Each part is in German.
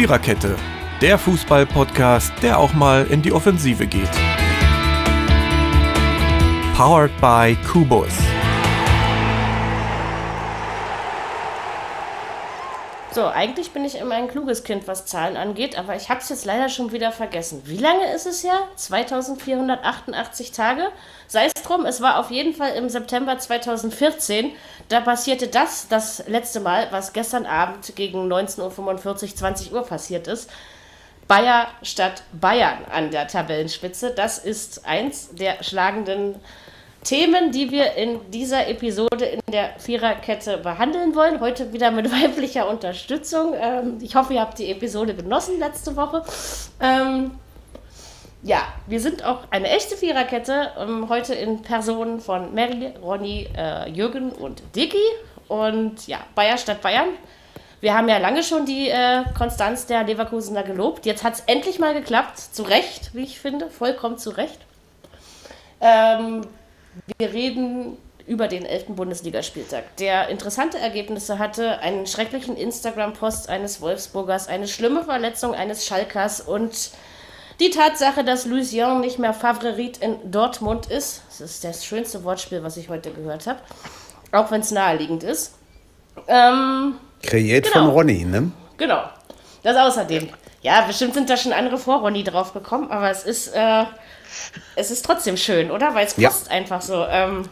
Viererkette, der Fußball-Podcast, der auch mal in die Offensive geht. Powered by Kubus. So, eigentlich bin ich immer ein kluges Kind, was Zahlen angeht, aber ich habe es jetzt leider schon wieder vergessen. Wie lange ist es her? 2488 Tage? Sei es drum, es war auf jeden Fall im September 2014. Da passierte das, das letzte Mal, was gestern Abend gegen 19.45 Uhr, 20 Uhr passiert ist. Bayer statt Bayern an der Tabellenspitze. Das ist eins der schlagenden Themen, die wir in dieser Episode in der Viererkette behandeln wollen. Heute wieder mit weiblicher Unterstützung. Ähm, ich hoffe, ihr habt die Episode genossen letzte Woche. Ähm, ja, wir sind auch eine echte Viererkette. Ähm, heute in Personen von Mary, Ronny, äh, Jürgen und Dicky. Und ja, Bayer statt Bayern. Wir haben ja lange schon die äh, Konstanz der Leverkusener gelobt. Jetzt hat es endlich mal geklappt. Zu Recht, wie ich finde. Vollkommen zu Recht. Ähm, wir reden über den 11. Bundesligaspieltag, der interessante Ergebnisse hatte, einen schrecklichen Instagram-Post eines Wolfsburgers, eine schlimme Verletzung eines Schalkers und die Tatsache, dass Lucien nicht mehr Favorit in Dortmund ist. Das ist das schönste Wortspiel, was ich heute gehört habe. Auch wenn es naheliegend ist. Ähm, Kreiert genau. von Ronny, ne? Genau. Das außerdem. Ja, bestimmt sind da schon andere vor Ronny drauf gekommen, aber es ist. Äh, es ist trotzdem schön, oder? Weil es kostet ja. einfach so. Ähm,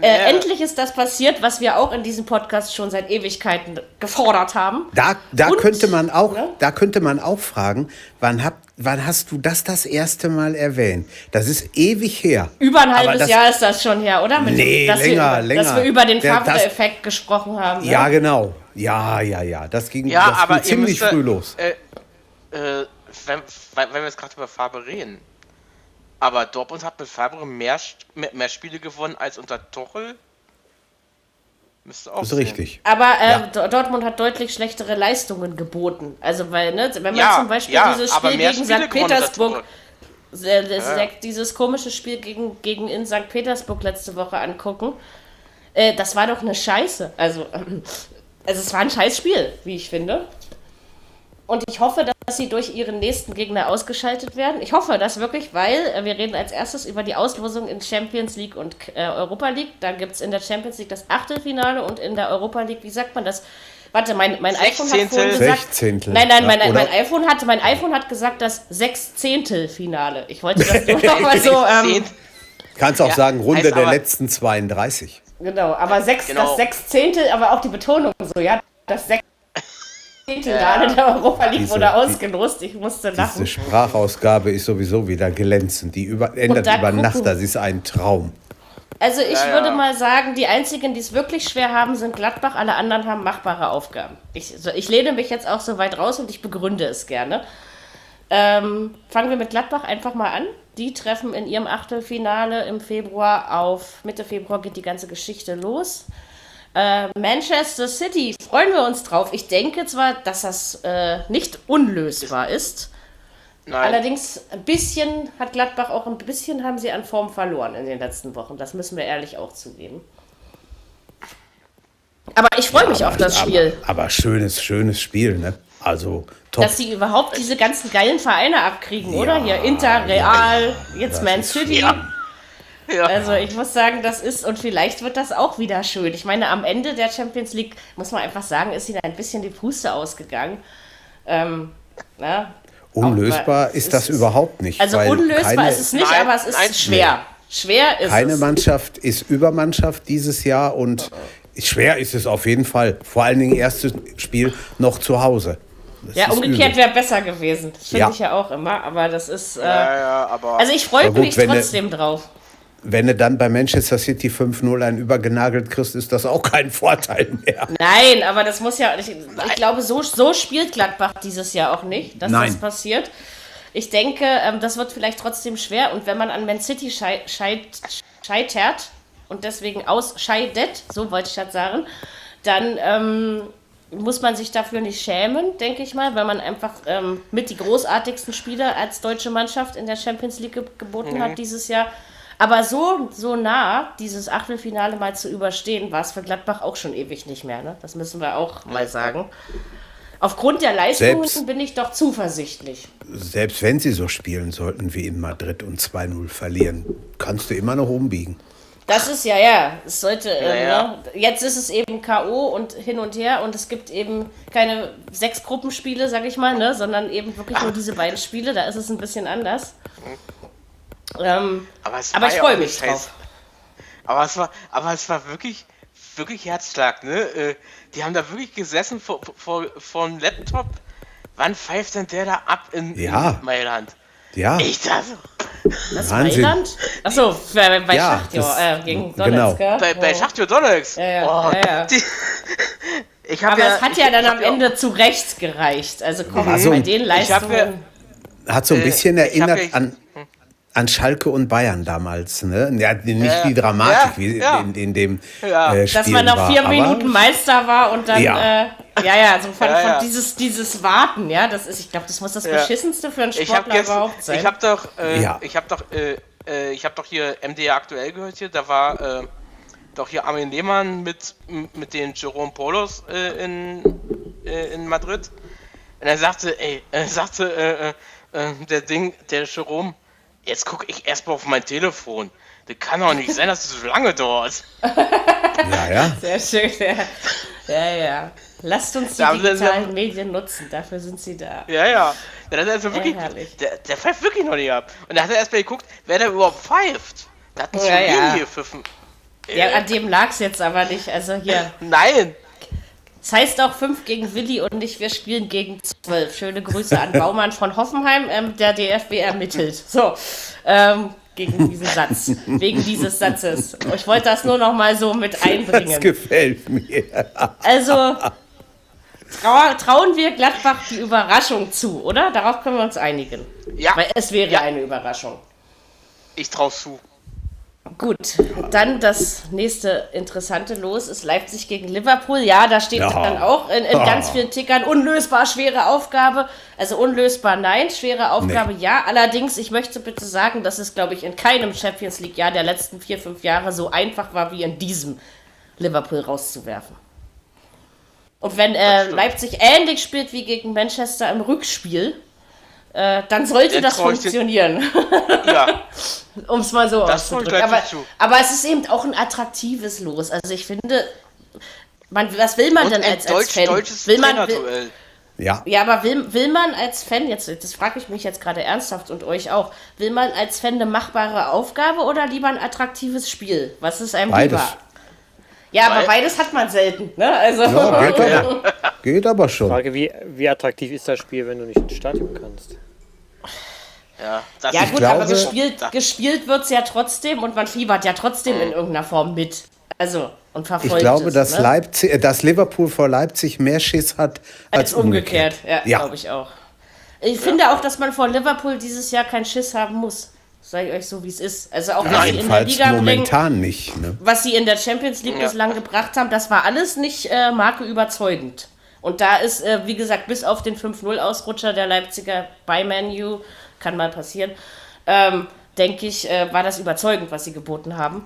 äh, ja. Endlich ist das passiert, was wir auch in diesem Podcast schon seit Ewigkeiten gefordert haben. Da, da Und, könnte man auch, ne? da könnte man auch fragen, wann, hab, wann hast du das das erste Mal erwähnt? Das ist ewig her. Über ein halbes das, Jahr ist das schon her, oder? Mit, nee, dass länger, wir, länger. Dass wir über den Favre-Effekt gesprochen haben. Ne? Ja, genau. Ja, ja, ja. Das ging, ja, das aber ging ziemlich müsste, früh los. Äh, äh, wenn, wenn wir jetzt gerade über Farbe reden, aber Dortmund hat mit Favre mehr, mehr, Spiele gewonnen als unter Tuchel. Müsste auch. Das ist richtig. Aber äh, ja. Dortmund hat deutlich schlechtere Leistungen geboten. Also, weil, ne, wenn man ja, zum Beispiel ja, dieses Spiel gegen St. Petersburg, äh, dieses komische Spiel gegen, gegen in St. Petersburg letzte Woche angucken, äh, das war doch eine Scheiße. Also, also, es war ein Scheißspiel, wie ich finde. Und ich hoffe, dass sie durch ihren nächsten Gegner ausgeschaltet werden. Ich hoffe das wirklich, weil äh, wir reden als erstes über die Auslosung in Champions League und äh, Europa League. Da gibt es in der Champions League das Achtelfinale und in der Europa League, wie sagt man das? Warte, mein, mein iPhone hat vorhin gesagt. Sechzehntel. Nein, nein, mein, mein, iPhone hat, mein iPhone hat gesagt das Sechzehntelfinale. Ich wollte das nur noch mal so. Ähm, Kannst auch ja, sagen, Runde der letzten 32. Genau, aber sechs, genau. das Sechzehntel, aber auch die Betonung so, ja. Das Sechzehntel. Finale der Europa League diese, wurde ausgelost. Ich musste lachen. Diese Sprachausgabe ist sowieso wieder glänzend. Die über, ändert über. Nacht. Das ist ein Traum. Also ich ja, würde mal sagen, die einzigen, die es wirklich schwer haben, sind Gladbach. Alle anderen haben machbare Aufgaben. Ich, so, ich lehne mich jetzt auch so weit raus und ich begründe es gerne. Ähm, fangen wir mit Gladbach einfach mal an. Die treffen in ihrem Achtelfinale im Februar auf Mitte Februar geht die ganze Geschichte los. Äh, Manchester City, freuen wir uns drauf. Ich denke zwar, dass das äh, nicht unlösbar ist. Nein. Allerdings ein bisschen hat Gladbach auch ein bisschen haben sie an Form verloren in den letzten Wochen. Das müssen wir ehrlich auch zugeben. Aber ich freue ja, mich auf das Spiel. Aber, aber, schönes, schönes Spiel, ne? Also top. Dass sie überhaupt diese ganzen geilen Vereine abkriegen, ja, oder? Hier Inter, Real, jetzt Man City. Ja. Ja. Also ich muss sagen, das ist, und vielleicht wird das auch wieder schön. Ich meine, am Ende der Champions League, muss man einfach sagen, ist ihnen ein bisschen die Puste ausgegangen. Ähm, na, unlösbar auch, ist das ist, überhaupt nicht. Also unlösbar keine, ist es nicht, nein, aber es ist nein, schwer. Schwer ist keine es. Mannschaft ist Übermannschaft dieses Jahr und schwer ist es auf jeden Fall. Vor allen Dingen erstes Spiel noch zu Hause. Das ja, umgekehrt wäre besser gewesen. Das finde ja. ich ja auch immer, aber das ist. Äh, ja, ja, aber also ich freue mich trotzdem drauf wenn du dann bei Manchester City 5-0 ein übergenagelt kriegst, ist das auch kein Vorteil mehr. Nein, aber das muss ja, ich, ich glaube, so, so spielt Gladbach dieses Jahr auch nicht, dass Nein. das passiert. Ich denke, ähm, das wird vielleicht trotzdem schwer und wenn man an Man City schei scheitert und deswegen ausscheidet, so wollte ich das sagen, dann ähm, muss man sich dafür nicht schämen, denke ich mal, weil man einfach ähm, mit die großartigsten Spieler als deutsche Mannschaft in der Champions League ge geboten mhm. hat dieses Jahr. Aber so, so nah, dieses Achtelfinale mal zu überstehen, war es für Gladbach auch schon ewig nicht mehr. Ne? Das müssen wir auch mal sagen. aufgrund der Leistungen Selbst- bin ich doch zuversichtlich. Selbst wenn sie so spielen sollten wie in Madrid und 2-0 verlieren, kannst du immer noch umbiegen. Das ist ja, ja. Es sollte, äh, ja. Ne? jetzt ist es eben K.O. und hin und her und es gibt eben keine sechs Gruppenspiele, sag ich mal, ne? sondern eben wirklich nur diese beiden Spiele. Da ist es ein bisschen anders. Ähm, Aber, es Aber ich ja freu auch mich drauf. Aber es war, aber es war wirklich, wirklich Herzschlag, ne? Äh, Die haben da wirklich gesessen vor, vor, vor dem Laptop. Wann pfeift denn der da ab in, Ja. in Mailand? Ja, Ich dachte, das Wahnsinn. Mailand? Achso, bei, bei Ja, Schachtjo, äh, gegen genau. Donetsk, gell? bei, bei Oh. Schachtjo Donetsk. Ja, ja, Oh, ja, ja. Die, ich Aber ja, es hat ich- ja dann ich am Ende zu Recht gereicht. Also komm, Also, bei den ich hab ja- Leistungen. hat so ein Äh, bisschen ich hab erinnert an, an Schalke und Bayern damals. Ne? Ja, nicht Ja, die Dramatik, ja, wie ja. in, in dem Ja. äh, Dass man nach war. vier aber, Minuten Meister war und dann, Ja. äh, ja, ja, so von, Ja, von ja. dieses, dieses Warten, ja, das ist, ich glaube, das muss das Ja. beschissenste für einen Sportler gestern, überhaupt sein. ich habe doch, äh, Ja. ich habe doch, äh, äh, ich habe doch hier MDR aktuell gehört hier. Da war äh, doch hier Armin Lehmann mit mit den Jerome Polos äh, in äh, in Madrid. Und er sagte, ey, er sagte, äh, äh, äh, der Ding, der Jerome, jetzt gucke ich erstmal auf mein Telefon. Das kann doch nicht sein, dass es so lange dauert. Ja, ja. Sehr schön, ja. Ja, ja. Lasst uns die Da digitalen Medien nutzen, dafür sind sie da. Ja, ja. Dann hat er wirklich, der, der pfeift wirklich noch nicht ab. Und da hat er erstmal geguckt, wer da überhaupt pfeift. Da hat ein Ja, ja. Slowenien hier pfiffen. Ja, an dem lag es jetzt aber nicht. Also hier, Nein, es heißt auch 5 gegen Willi und nicht wir spielen gegen 12. Schöne Grüße an Baumann von Hoffenheim, ähm, der DFB ermittelt. So, ähm, gegen diesen Satz, wegen dieses Satzes. Ich wollte das nur noch mal so mit Das einbringen. gefällt mir. Also trau trauen wir Gladbach die Überraschung zu, oder? Darauf können wir uns einigen. Ja. Weil es wäre Ja. eine Überraschung. ich trau's zu. Gut, dann das nächste interessante Los ist Leipzig gegen Liverpool. Ja, da steht Ja. dann auch in, in ganz vielen Tickern unlösbar schwere Aufgabe. Also unlösbar nein, schwere Aufgabe ja. Allerdings, ich möchte bitte sagen, dass es, glaube ich, in keinem Champions League-Jahr der letzten vier, fünf Jahre so einfach war wie in diesem Liverpool rauszuwerfen. Und wenn äh. Leipzig ähnlich spielt wie gegen Manchester im Rückspiel, äh, dann sollte das funktionieren. Ja, um es mal so Das auszudrücken. Aber, Leipzig zu. aber es ist eben auch ein attraktives Los. Also ich finde, man, was will man und denn ein als, als deutsch, Fan? deutsches will man, will. Ja, ja, aber will, will man als Fan, jetzt, das frage ich mich jetzt gerade ernsthaft und euch auch, will man als Fan eine machbare Aufgabe oder lieber ein attraktives Spiel? Was ist einem beides. lieber? Ja, aber Beid- beides hat man selten, ne? Also, Ja, geht aber, geht aber schon. Frage, wie, wie attraktiv ist das Spiel, wenn du nicht ins Stadion kannst? Ja, das ja ist- gut, glaube- aber gespielt, Da- gespielt wird es ja trotzdem und man fiebert ja trotzdem in irgendeiner Form mit. Also, und verfolgt Ich glaube, es, dass, ne? Leipzig, äh, dass Liverpool vor Leipzig mehr Schiss hat als, Als umgekehrt, ja, Ja. glaube ich auch. Ich finde auch, dass man vor Liverpool dieses Jahr keinen Schiss haben muss. Sag ich euch so, wie es ist. Also auch was sie in der Liga bringen, momentan nicht. Ne? was sie in der Champions League Ja. bislang gebracht haben, das war alles nicht äh, Marke überzeugend. Und da ist, äh, wie gesagt, bis auf den 5-0-Ausrutscher der Leipziger bei Manu, kann mal passieren, ähm, denke ich, äh, war das überzeugend, was sie geboten haben.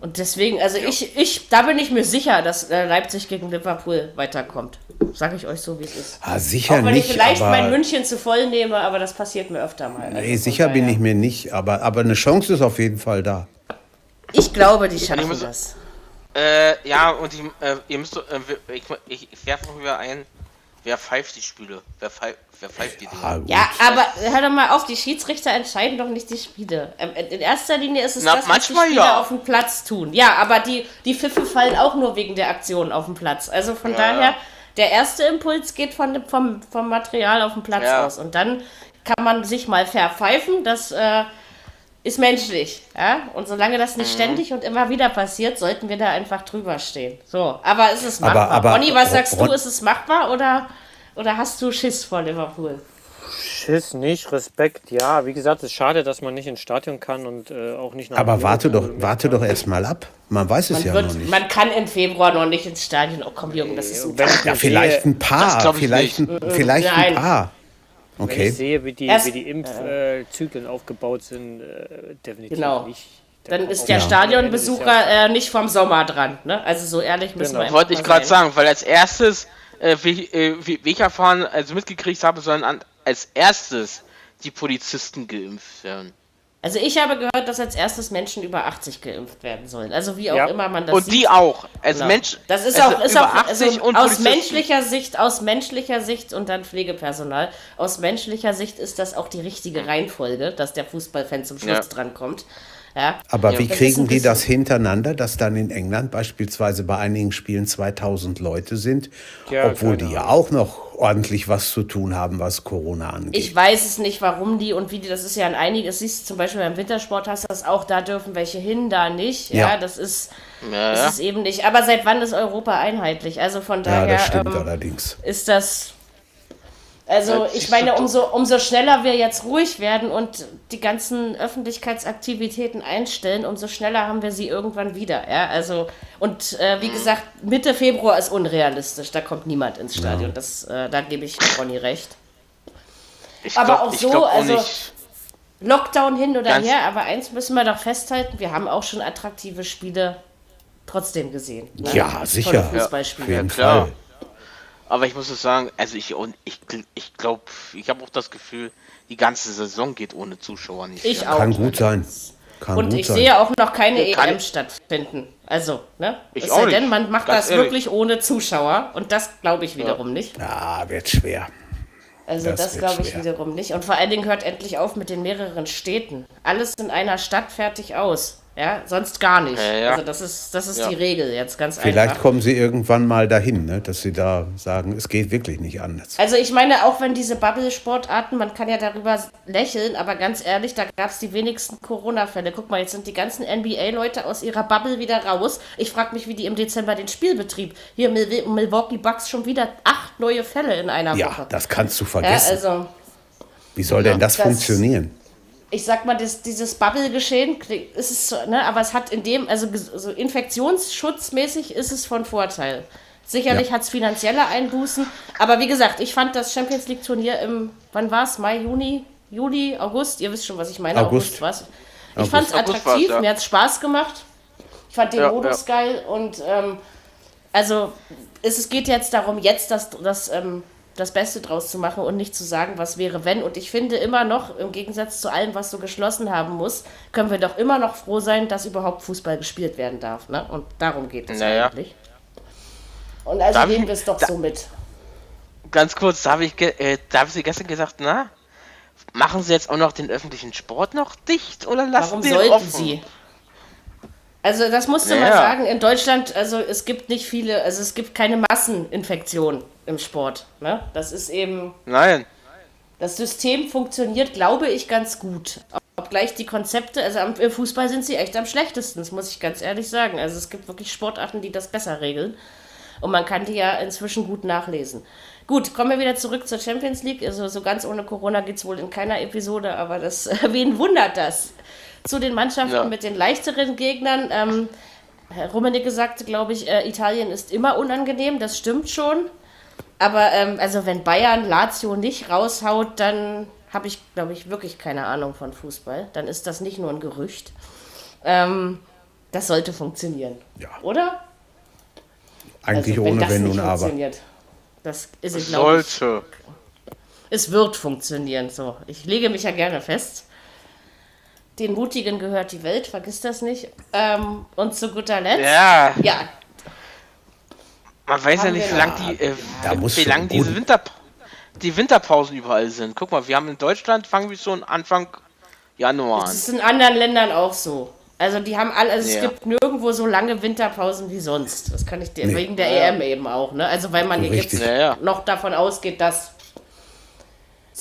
Und deswegen, also ich, ich, da bin ich mir sicher, dass äh, Leipzig gegen Liverpool weiterkommt. Sage ich euch so, wie es ist. Ah, sicher Auch wenn nicht. ich vielleicht aber, mein München zu voll nehme, aber das passiert mir öfter mal. Also nee, sicher bin ich mir nicht. Aber, aber eine Chance ist auf jeden Fall da. Ich glaube, die schaffen muss- das. Äh, ja, und die, äh, ihr müsst, äh, ich, ich, ich werfe noch wieder ein, wer pfeift die Spiele? Wer pfeift, wer pfeift die Dinge? Ja, aber hör doch mal auf, die Schiedsrichter entscheiden doch nicht die Spiele. Ähm, In erster Linie ist es Na, das, was die Spieler ja. auf dem Platz tun. Ja, aber die, die Pfiffe fallen auch nur wegen der Aktion auf dem Platz. Also von Ja. daher, der erste Impuls geht von, dem- vom, vom Material auf dem Platz Ja. aus. Und dann kann man sich mal verpfeifen, das äh, ist menschlich. Ja? Und solange das nicht Mhm. ständig und immer wieder passiert, sollten wir da einfach drüber stehen. So, aber ist es Aber- machbar? aber- Ronny, was sagst Ron- du? Ist es machbar oder, oder hast du Schiss vor Liverpool? Schiss nicht, Respekt, ja. Wie gesagt, es ist schade, dass man nicht ins Stadion kann und äh, auch nicht nach Aber warte doch, warte doch erst mal ab. Man weiß es Man, ja wird, noch nicht. man kann im Februar noch nicht ins Stadion. Oh komm, Jürgen, das ist Wenn ich ja, vielleicht ein paar, Das glaub ich vielleicht, ein, vielleicht ein Nein. Paar. Wenn ich Okay. sehe, wie die, Erst- wie die Impfzyklen aufgebaut sind, äh, definitiv Genau. nicht. Da Dann ist der des Stadionbesucher äh, nicht vom Sommer dran. Ne? Also so ehrlich müssen Genau. wir Wollte ich gerade sagen, weil als erstes, äh, wie, äh, wie, wie ich erfahren, also mitgekriegt habe, sollen an, als erstes die Polizisten geimpft werden. Also ich habe gehört, dass als erstes Menschen über 80 geimpft werden sollen. Also wie auch Ja. immer man das Und sieht. die auch. Als Genau. Mensch. Das ist also auch, ist auch also 80 und aus menschlicher Sicht, aus menschlicher Sicht und dann Pflegepersonal. Aus menschlicher Sicht ist das auch die richtige Reihenfolge, dass der Fußballfan zum Schluss Ja. drankommt. Ja. Aber Ja. wie kriegen die das hintereinander, dass dann in England beispielsweise bei einigen Spielen 2000 Leute sind, Ja, obwohl die ja auch noch ordentlich was zu tun haben, was Corona angeht? Ich weiß es nicht, warum die und wie die, das ist ja an einiges, siehst du zum Beispiel beim Wintersport hast du das auch, da dürfen welche hin, da nicht. Ja, Ja. das ist, Ja, das ja. ist eben nicht. Aber seit wann ist Europa einheitlich? Also von ja, daher das stimmt ähm, allerdings. ist das. Also Ja, ich siehst meine, umso, umso schneller wir jetzt ruhig werden und die ganzen Öffentlichkeitsaktivitäten einstellen, umso schneller haben wir sie irgendwann wieder. Ja, also und äh, wie gesagt, Mitte Februar ist unrealistisch. Da kommt niemand ins Stadion. Das, äh, da gebe ich Ronny recht. Ich aber glaub- auch ich so, glaub auch also- nicht. Lockdown hin oder Ganz- her, aber eins müssen wir doch festhalten: Wir haben auch schon attraktive Spiele trotzdem gesehen. ne? Ja, sicher. Fußballspiele. Auf jeden Ja, klar. Fall. Aber ich muss es sagen, also ich und ich, ich glaube, ich habe auch das Gefühl, die ganze Saison geht ohne Zuschauer nicht. Ich Ja. auch. Kann gut sein. Kann Und gut ich sein. sehe auch noch keine Kann- EM stattfinden. Also, ne? Ich es auch sei nicht. denn, man macht Ganz das ehrlich. wirklich ohne Zuschauer. Und das glaube ich wiederum nicht. Ja, wird schwer. Also Das das, glaube ich schwer. wiederum nicht. Und vor allen Dingen hört endlich auf mit den mehreren Städten. Alles in einer Stadt fertig aus. Ja, sonst gar nicht. Ja, ja. Also das ist, das ist Ja. die Regel jetzt ganz Vielleicht einfach. kommen sie irgendwann mal dahin, ne, dass sie da sagen, es geht wirklich nicht anders. Also ich meine, auch wenn diese Bubble-Sportarten, man kann ja darüber lächeln, aber ganz ehrlich, da gab es die wenigsten Corona-Fälle. Guck mal, jetzt sind die ganzen NBA-Leute aus ihrer Bubble wieder raus. Ich frage mich, wie die im Dezember den Spielbetrieb. Hier Mil Milwaukee Bucks schon wieder acht neue Fälle in einer Ja, Woche. das kannst du ja, vergessen. also Wie soll denn das, das- funktionieren? Ich sag mal, das, dieses Bubble-Geschehen, ist es, so, ne, aber es hat in dem, also so infektionsschutzmäßig ist es von Vorteil. Sicherlich Ja. hat es finanzielle Einbußen, aber wie gesagt, ich fand das Champions League-Turnier im, wann war es? Mai, Juni, Juli, August? Ihr wisst schon, was ich meine. August. war's. Ich August. fand es August attraktiv, ja. mir hat es Spaß gemacht. Ich fand den Ja, Modus geil und ähm, also es, es geht jetzt darum, jetzt das, das, ähm, das Beste draus zu machen und nicht zu sagen, was wäre, wenn. Und ich finde immer noch, im Gegensatz zu allem, was so geschlossen haben muss, können wir doch immer noch froh sein, dass überhaupt Fußball gespielt werden darf. Ne? Und darum geht es Naja. eigentlich. Und also Darf nehmen wir es doch so mit. Ganz kurz, da habe ich, äh, da hab ich gestern gesagt, na, machen sie jetzt auch noch den öffentlichen Sport noch dicht oder lassen Warum den sollten offen? sie? Also das musst du Ja, mal ja. sagen, in Deutschland, also es gibt nicht viele, also es gibt keine Masseninfektion im Sport. Ne? Das ist eben, Nein. das System funktioniert, glaube ich, ganz gut. Obgleich die Konzepte, also am, im Fußball sind sie echt am schlechtesten, das muss ich ganz ehrlich sagen. Also es gibt wirklich Sportarten, die das besser regeln. Und man kann die ja inzwischen gut nachlesen. Gut, kommen wir wieder zurück zur Champions League. Also so ganz ohne Corona geht es wohl in keiner Episode, aber das, wen wundert das? Zu den Mannschaften Ja. mit den leichteren Gegnern. Ähm, Herr Rummenigge sagte, glaube ich, äh, Italien ist immer unangenehm, das stimmt schon. Aber ähm, also wenn Bayern Lazio nicht raushaut, dann habe ich, glaube ich, wirklich keine Ahnung von Fußball. Dann ist das nicht nur ein Gerücht. Ähm, das sollte funktionieren. Ja. Oder? Eigentlich Also, wenn ohne Wenn und Aber. Das ist es, glaube ich. Sollte. Es wird funktionieren. So, ich lege mich ja gerne fest. Den Mutigen gehört die Welt, vergiss das nicht. Ähm, und zu guter Letzt. Ja, ja, man weiß ja nicht, wie lang die, äh, wie lang diese Winter, die Winterpausen überall sind. Guck mal, wir haben in Deutschland fangen wir schon Anfang Januar Das an. ist in anderen Ländern auch so. Also die haben alle, also es Ja. gibt nirgendwo so lange Winterpausen wie sonst. Das kann ich dir Nee. wegen der Ja. EM eben auch, ne? Also weil man Richtig. jetzt Ja, ja. noch davon ausgeht, dass.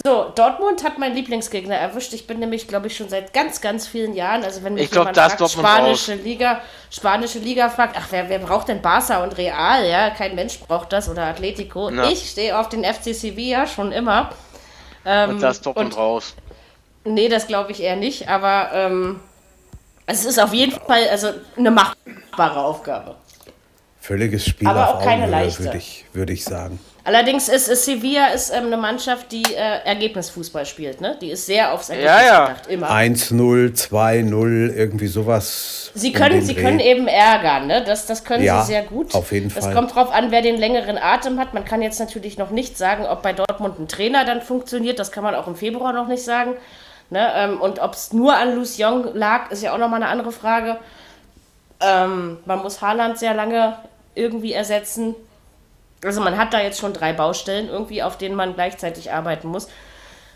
So, Dortmund hat meinen Lieblingsgegner erwischt. Ich bin nämlich, glaube ich, schon seit ganz, ganz vielen Jahren. Also wenn mich Ich glaub, jemand fragt, Dortmund spanische Liga, spanische Liga fragt, ach, wer, wer braucht denn Barca und Real? Ja, kein Mensch braucht das oder Atletico. Na. Ich stehe auf den FC Sevilla schon immer. Ähm, Und da ist Dortmund und- raus. Nee, das glaube ich eher nicht, aber ähm, es ist auf jeden Fall also eine machbare Aufgabe. Völliges Spiel Aber auf auch keine Augenhöhe, leichte. würde ich, würde ich sagen. Allerdings ist, ist Sevilla ist, ähm, eine Mannschaft, die äh, Ergebnisfußball spielt. Ne? Die ist sehr aufs Ergebnis Ja, ja. gedacht. Immer. 1-0, 2-0, irgendwie sowas. Sie können, sie Dreh. können eben ärgern, ne? Das, das können Ja, sie sehr gut. auf jeden das Fall. kommt drauf an, wer den längeren Atem hat. Man kann jetzt natürlich noch nicht sagen, ob bei Dortmund ein Trainer dann funktioniert. Das kann man auch im Februar noch nicht sagen. Ne? Ähm, und ob es nur an Luce Young lag, ist ja auch nochmal eine andere Frage. Ähm, man muss Haaland sehr lange irgendwie ersetzen. Also man hat da jetzt schon drei Baustellen irgendwie, auf denen man gleichzeitig arbeiten muss.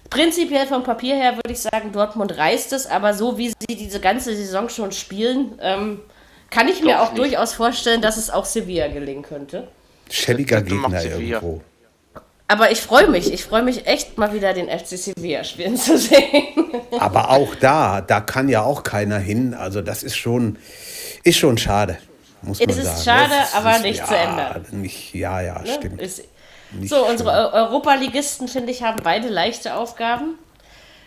Prinzipiell vom Papier her würde ich sagen, Dortmund reißt es, aber so wie sie diese ganze Saison schon spielen, ähm, kann ich mir Doch auch nicht. durchaus vorstellen, dass es auch Sevilla gelingen könnte. Schäbiger Gegner Sevilla. irgendwo. Aber ich freue mich, ich freue mich echt mal wieder den FC Sevilla spielen zu sehen. Aber auch da, da kann ja auch keiner hin. Also das ist schon, ist schon schade, muss man Es sagen. ist schade, Es aber ist- nicht ja, zu ändern. Nicht, ja, ja, Ne? stimmt. Ist, Nicht so, unsere schön. Europaligisten, finde ich, haben beide leichte Aufgaben.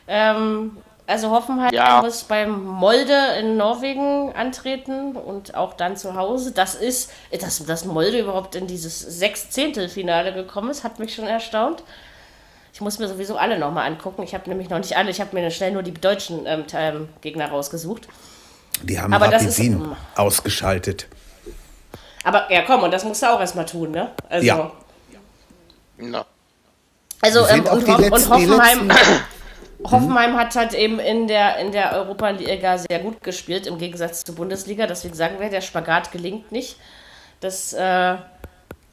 Ähm, also Hoffenheim Ja. muss beim Molde in Norwegen antreten und auch dann zu Hause. Das ist, dass, dass Molde überhaupt in dieses Sechs-Zehntel-Finale gekommen ist, hat mich schon erstaunt. Ich muss mir sowieso alle nochmal angucken. Ich habe nämlich noch nicht alle, ich habe mir schnell nur die deutschen ähm, ähm, Gegner rausgesucht. Die haben aber das Rapid ist- Wien ausgeschaltet. Aber ja, komm, und das musst du auch erstmal tun, ne? Also, Ja. Na. Also ähm, und, Ho letzten- und Hoffenheim, Hoffenheim hat halt eben in der, in der Europa-Liga sehr gut gespielt, im Gegensatz zur Bundesliga. Deswegen sagen wir, der Spagat gelingt nicht. Das, äh,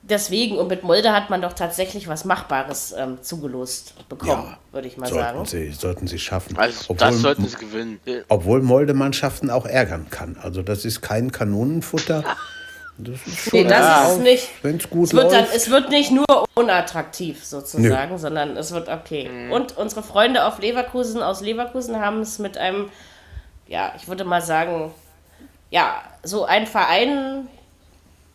deswegen, und mit Molde hat man doch tatsächlich was Machbares ähm, zugelost bekommen, Ja, würde ich mal sollten sagen. sie, sollten sie schaffen. Also, das sollten sie gewinnen. obwohl Molde Mannschaften auch ärgern kann. Also das ist kein Kanonenfutter. Das ist Nee, schon, das ist es nicht. wenn es gut Es wird, dann, läuft. es wird nicht nur unattraktiv sozusagen, sondern es wird okay. Und unsere Freunde auf Leverkusen aus Leverkusen haben es mit einem, ja, ich würde mal sagen, ja, so ein Verein,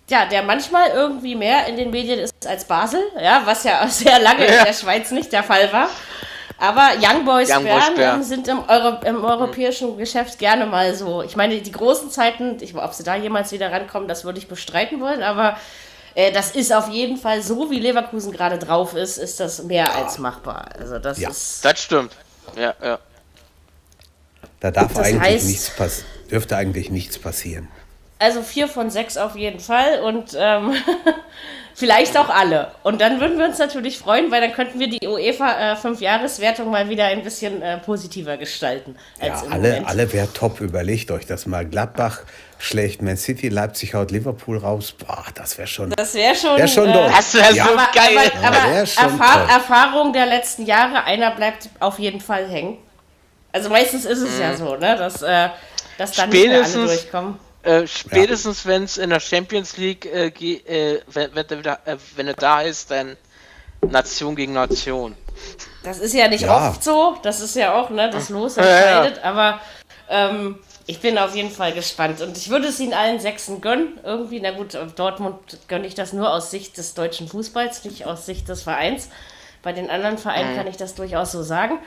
ja, der manchmal irgendwie mehr in den Medien ist als Basel, ja, was ja sehr lange in der Schweiz nicht der Fall war. Aber Young Boys Young Boys Bern Bern. ähm, sind im, Euro, im europäischen Geschäft gerne mal so. Ich meine, die großen Zeiten, ich, ob sie da jemals wieder rankommen, das würde ich bestreiten wollen, aber äh, das ist auf jeden Fall so, wie Leverkusen gerade drauf ist, ist das mehr als machbar. Also das Ja. ist. Das stimmt. Ja, ja. Da darf Das eigentlich heißt- nichts pass dürfte eigentlich nichts passieren. Also vier von sechs auf jeden Fall und ähm, vielleicht auch alle. Und dann würden wir uns natürlich freuen, weil dann könnten wir die UEFA äh, Fünfjahreswertung mal wieder ein bisschen äh, positiver gestalten. Als Ja, alle, Moment. alle wäre top. Überlegt euch das mal. Gladbach schlägt Man City, Leipzig haut Liverpool raus. Boah, das wäre schon, Das wäre schon. wär schon äh. Das wäre Ja. so Aber, geil. aber, aber schon Erfahr toll. Erfahrung der letzten Jahre, einer bleibt auf jeden Fall hängen. Also meistens ist es ja so, ne? Dass, äh, dass dann nicht mehr alle Spätestens- durchkommen. Äh, spätestens wenn es in der Champions League äh, ge- äh, wenn, wenn, er äh, wenn er da ist, dann Nation gegen Nation. Das ist ja nicht Ja. oft so. Das ist ja auch, ne? Das Los Ja, ja. entscheidet. Aber ähm, ich bin auf jeden Fall gespannt. Und ich würde es ihnen allen Sechsen gönnen. Irgendwie, na gut, Dortmund gönne ich das nur aus Sicht des deutschen Fußballs, nicht aus Sicht des Vereins. Bei den anderen Vereinen kann ich das durchaus so sagen.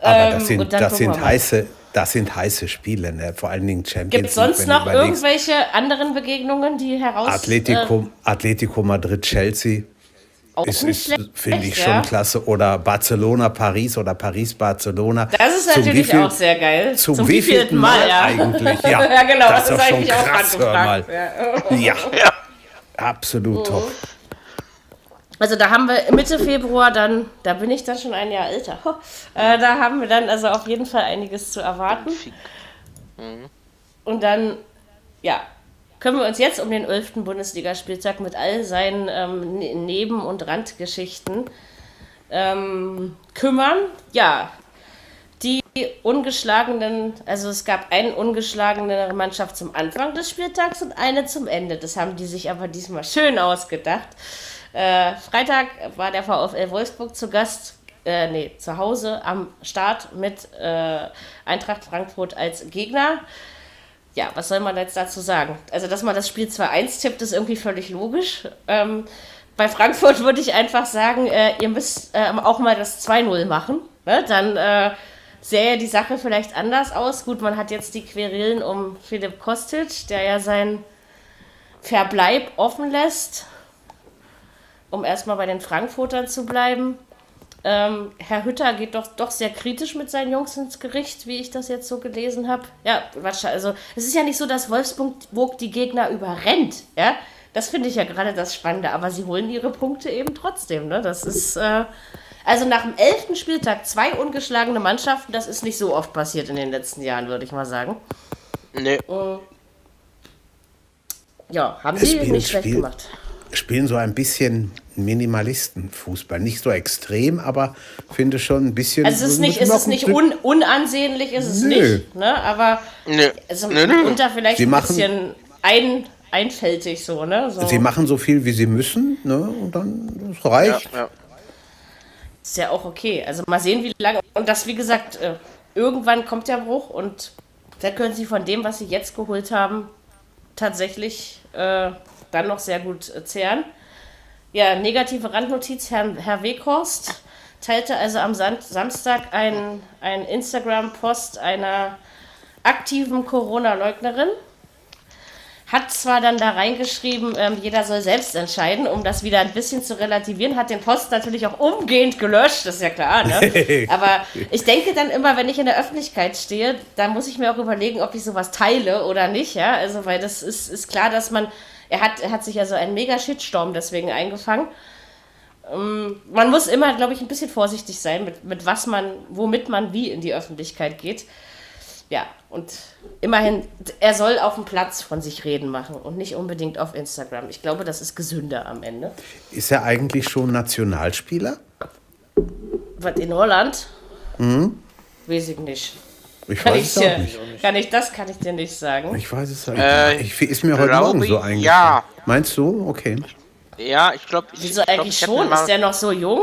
Aber Ähm, das sind, und dann das sind mal. heiße, das sind heiße Spiele, ne? Vor allen Dingen Champions Gibt es sonst noch irgendwelche anderen Begegnungen, die heraus... Atletico, Atletico Madrid, Chelsea. äh, auch Ist, ist finde ich ja. schon klasse. Oder Barcelona, Paris oder Paris, Barcelona. Das ist Zum natürlich wieviel- auch sehr geil. Zum, wievielten Mal, ja. eigentlich? Ja, ja, genau, das das, ist ist eigentlich schon auch krass, hör mal. angefragt. Ja. Ja, absolut top. Also da haben wir Mitte Februar dann, da bin ich dann schon ein Jahr älter, äh, da haben wir dann also auf jeden Fall einiges zu erwarten. Und dann, ja, können wir uns jetzt um den 11. Bundesligaspieltag mit all seinen ähm, Ne- Neben- und Randgeschichten ähm, kümmern. Ja, die ungeschlagenen, also es gab eine ungeschlagene Mannschaft zum Anfang des Spieltags und eine zum Ende. Das haben die sich aber diesmal schön ausgedacht. Äh, Freitag war der VfL Wolfsburg zu Gast, äh, nee, zu Hause am Start mit äh, Eintracht Frankfurt als Gegner. Ja, was soll man jetzt dazu sagen? Also, dass man das Spiel 2-1 tippt, ist irgendwie völlig logisch. Ähm, bei Frankfurt würde ich einfach sagen, äh, ihr müsst ähm, auch mal das 2-0 machen. Ne? Dann äh, sähe die Sache vielleicht anders aus. Gut, man hat jetzt die Querelen um Philipp Kostic, der ja sein Verbleib offen lässt, um erstmal bei den Frankfurtern zu bleiben. Ähm, Herr Hütter geht doch, doch sehr kritisch mit seinen Jungs ins Gericht, wie ich das jetzt so gelesen habe. Ja, also es ist ja nicht so, dass Wolfsburg die Gegner überrennt, ja. Das finde ich ja gerade das Spannende, aber sie holen ihre Punkte eben trotzdem, ne? Das ist, äh, also nach dem elften Spieltag zwei ungeschlagene Mannschaften, das ist nicht so oft passiert in den letzten Jahren, würde ich mal sagen. Nee. Ja, haben sie Spiel, nicht schlecht gemacht. Spielen so ein bisschen Minimalistenfußball. Nicht so extrem, aber finde schon ein bisschen. Also es ist nicht, es ist nicht un, unansehnlich, ist es Nö. nicht, ne? Aber Nee. also nee. unter vielleicht Sie ein machen- bisschen ein, einfältig so, ne? So. Sie machen so viel, wie sie müssen, ne? Und dann das reicht. Ja, ja. Ist ja auch okay. Also mal sehen, wie lange. Und das, wie gesagt, äh, irgendwann kommt der Bruch und da können sie von dem, was sie jetzt geholt haben, tatsächlich äh, dann noch sehr gut äh, zehren. Ja, negative Randnotiz, Herr, Herr Weghorst teilte also am Samstag ein, ein Instagram-Post einer aktiven Corona-Leugnerin. Hat zwar dann da reingeschrieben, ähm, jeder soll selbst entscheiden, um das wieder ein bisschen zu relativieren, hat den Post natürlich auch umgehend gelöscht, das ist ja klar, ne? Aber ich denke dann immer, wenn ich in der Öffentlichkeit stehe, dann muss ich mir auch überlegen, ob ich sowas teile oder nicht, ja? Also, weil das ist, ist klar, dass man, er hat, er hat sich also einen mega Shitstorm deswegen eingefangen. Ähm, man muss immer, glaube ich, ein bisschen vorsichtig sein, mit, mit was man, womit man wie in die Öffentlichkeit geht. Ja, und immerhin, er soll auf dem Platz von sich reden machen und nicht unbedingt auf Instagram. Ich glaube, das ist gesünder am Ende. Ist er eigentlich schon Nationalspieler? Was in Holland? Weiß ich nicht. Ich Kann weiß ich, dir, nicht. kann ich, das kann ich dir nicht sagen. Ich weiß es halt Äh, nicht. Ich, ist mir heute glaube, Morgen so eingefallen. ja. Meinst du? Okay. Ja, ich glaube. Wieso eigentlich schon? Ist der noch so jung?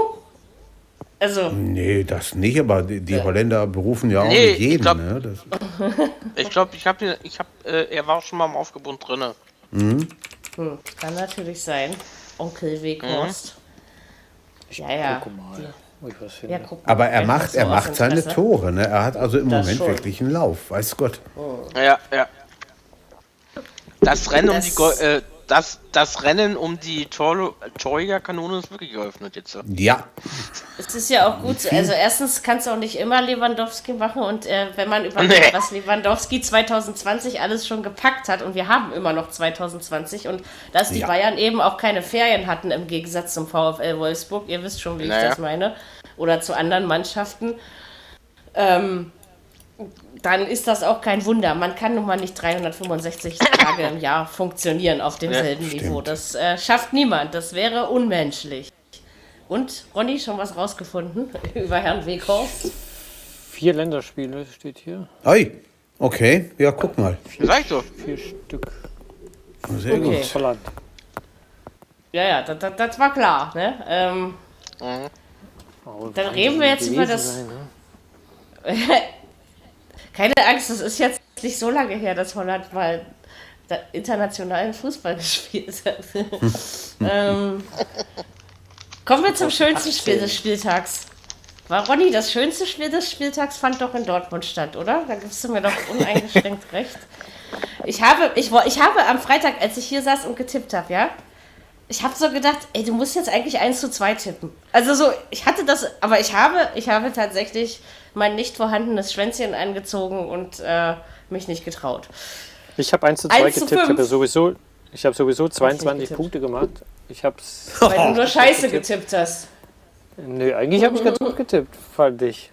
Also, Nee, das nicht, aber die, die Holländer berufen ja auch Nee, nicht ich jeden. glaub- ne? das, Ich glaube, ich habe, ich habe, äh, er war auch schon mal im Aufgebund drinne. hm, kann natürlich sein. Onkel Weghorst. Ja, ja. Guck was ja aber er macht, er macht seine. Tore. Ne? Er hat also im Das Moment schon. wirklich einen Lauf. Weiß Gott. Ja, ja. Das Rennen um die Go äh, das, das Rennen um die Tor Torjägerkanone ist wirklich geöffnet jetzt. Ja, Es ist ja auch gut. Also erstens kannst du auch nicht immer Lewandowski machen und äh, wenn man überlegt, Nee. was Lewandowski 2020 alles schon gepackt hat und wir haben immer noch 2020 und dass die Ja. Bayern eben auch keine Ferien hatten im Gegensatz zum VfL Wolfsburg, ihr wisst schon, wie ich Naja. das meine, oder zu anderen Mannschaften, ähm, dann ist das auch kein Wunder. Man kann nun mal nicht 365 Tage im Jahr funktionieren auf demselben stimmt. Niveau. Das äh, schafft niemand. Das wäre unmenschlich. Und, Ronny, schon was rausgefunden über Herrn Weghorst? Vier Länderspiele steht hier. Oi, okay. Ja, guck mal. Ich doch. Vier Stück. Sehr Okay. gut. Holland. Ja, ja, das, das, das war klar. Ne? Ähm, Oh, Dann reden wir jetzt über das- sein, ne? keine Angst, das ist jetzt nicht so lange her, dass Holland mal internationalen Fußball gespielt hat. ähm, kommen wir zum schönsten Spiel des Spieltags. War Ronny, das schönste Spiel des Spieltags fand doch in Dortmund statt, oder? Da gibst du mir doch uneingeschränkt recht. Ich habe, ich, ich habe am Freitag, als ich hier saß und getippt habe, ja, ich habe so gedacht, ey, du musst jetzt eigentlich 1 zu 2 tippen. Also so, ich hatte das, aber ich habe, ich habe tatsächlich mein nicht vorhandenes Schwänzchen angezogen und äh, mich nicht getraut. Ich habe 1 zu 2 1 zu getippt. Ich habe 5. sowieso, ich habe sowieso 22 getippt. Punkte gemacht. Ich habe es. Weil du nur Scheiße getippt hast. Nö, eigentlich habe ich ganz gut getippt, fand ich.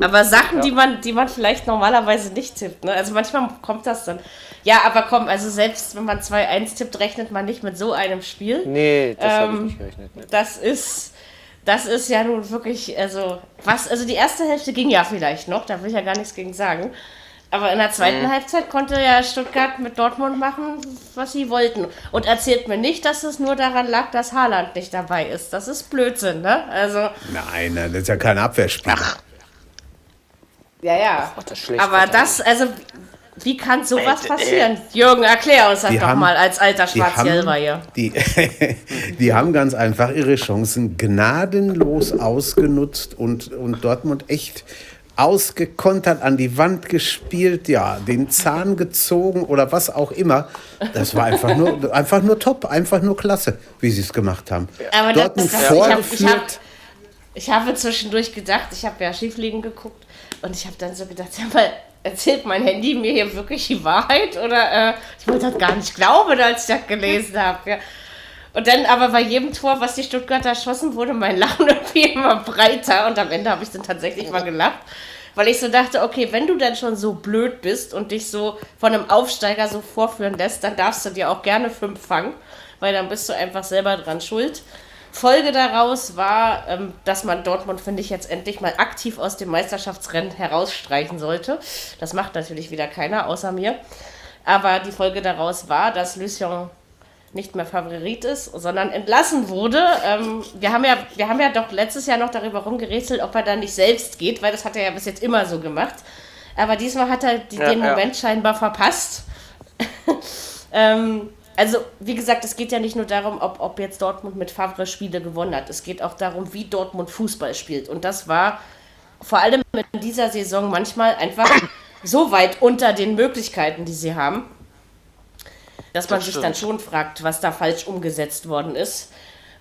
Aber Sachen, die man, die man vielleicht normalerweise nicht tippt. Ne? Also manchmal kommt das dann. Ja, aber komm, also selbst wenn man 2-1 tippt, rechnet man nicht mit so einem Spiel. Nee, das habe ich Ähm, nicht gerechnet. Ne. Das ist, das ist ja nun wirklich, also, was, also die erste Hälfte ging ja vielleicht noch, da will ich ja gar nichts gegen sagen. Aber in der zweiten Halbzeit konnte ja Stuttgart mit Dortmund machen, was sie wollten. Und erzählt mir nicht, dass es nur daran lag, dass Haaland nicht dabei ist. Das ist Blödsinn, ne? Also, Nein, das ist ja kein Abwehrspieler. ja, ja. das ist schlecht Aber das, also, wie kann sowas Äh, äh, passieren? Jürgen, erklär uns das Die doch haben- mal als alter Schwarzgelber hier. die, die haben ganz einfach ihre Chancen gnadenlos ausgenutzt und, und Dortmund echt ausgekontert, an die Wand gespielt, ja, den Zahn gezogen oder was auch immer. Das war einfach nur, einfach nur top, einfach nur klasse, wie sie es gemacht haben. Aber das, Dortmund das, ich habe hab, habe zwischendurch gedacht, ich habe ja Schiefliegen geguckt und ich habe dann so gedacht, sag mal, erzählt mein Handy mir hier wirklich die Wahrheit? Oder äh, ich wollte das gar nicht glauben, als ich das gelesen habe. Ja. Und dann aber bei jedem Tor, was die Stuttgarter schossen, wurde mein Lachen irgendwie immer breiter und am Ende habe ich dann tatsächlich mal gelacht. Weil ich so dachte, okay, wenn du dann schon so blöd bist und dich so von einem Aufsteiger so vorführen lässt, dann darfst du dir auch gerne fünf fangen, weil dann bist du einfach selber dran schuld. Folge daraus war, ähm, dass man Dortmund, finde ich, jetzt endlich mal aktiv aus dem Meisterschaftsrennen herausstreichen sollte. Das macht natürlich wieder keiner außer mir. Aber die Folge daraus war, dass Lucien nicht mehr Favorit ist, sondern entlassen wurde. Ähm, wir, haben ja, wir haben ja doch letztes Jahr noch darüber rumgerätselt, ob er da nicht selbst geht, weil das hat er ja bis jetzt immer so gemacht. Aber diesmal hat er die, ja, den ja. Moment scheinbar verpasst. ähm, also, wie gesagt, es geht ja nicht nur darum, ob, ob jetzt Dortmund mit Favre Spiele gewonnen hat. Es geht auch darum, wie Dortmund Fußball spielt. Und das war vor allem in dieser Saison manchmal einfach so weit unter den Möglichkeiten, die sie haben dass man das sich dann schon fragt, was da falsch umgesetzt worden ist.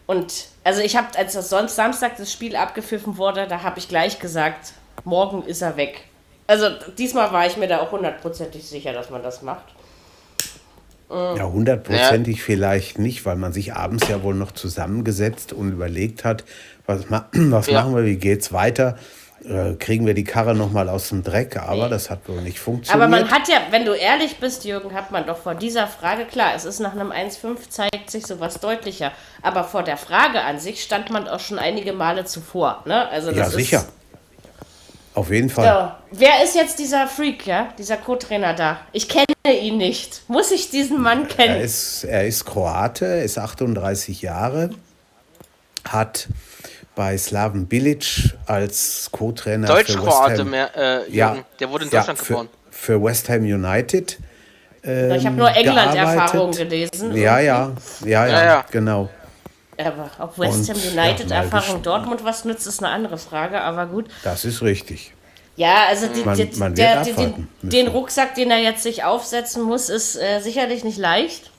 Und also ich habe, als das sonst Samstag das Spiel abgepfiffen wurde, da habe ich gleich gesagt, morgen ist er weg. Also diesmal war ich mir da auch hundertprozentig sicher, dass man das macht. Ja, hundertprozentig ja. vielleicht nicht, weil man sich abends ja wohl noch zusammengesetzt und überlegt hat, was, ma was ja. machen wir, wie geht's weiter äh, kriegen wir die Karre nochmal aus dem Dreck, aber nee. das hat wohl nicht funktioniert. Aber man hat ja, wenn du ehrlich bist, Jürgen, hat man doch vor dieser Frage, klar, es ist nach einem 1,5 zeigt sich sowas deutlicher, aber vor der Frage an sich stand man auch schon einige Male zuvor. Ne? Also ja, sicher. Auf jeden Fall. So. Wer ist jetzt dieser Freak, ja? Dieser Co-Trainer da? Ich kenne ihn nicht. Muss ich diesen Mann kennen? Er ist, er ist Kroate, ist 38 Jahre, hat bei Slaven Bilic als Co-Trainer. Deutsch-Kroate, äh, ja, der wurde in Deutschland ja, für, geboren. Für West Ham United. Ähm, ich habe nur England-Erfahrung gelesen. Ja, ja, ja, ja, ja, genau. Aber ob West Ham United-Erfahrung Dortmund was nützt, ist eine andere Frage, aber gut. Das ist richtig. Ja, also die, man, die, man der, den, den, Rucksack, den er jetzt sich aufsetzen muss, ist äh, sicherlich nicht leicht.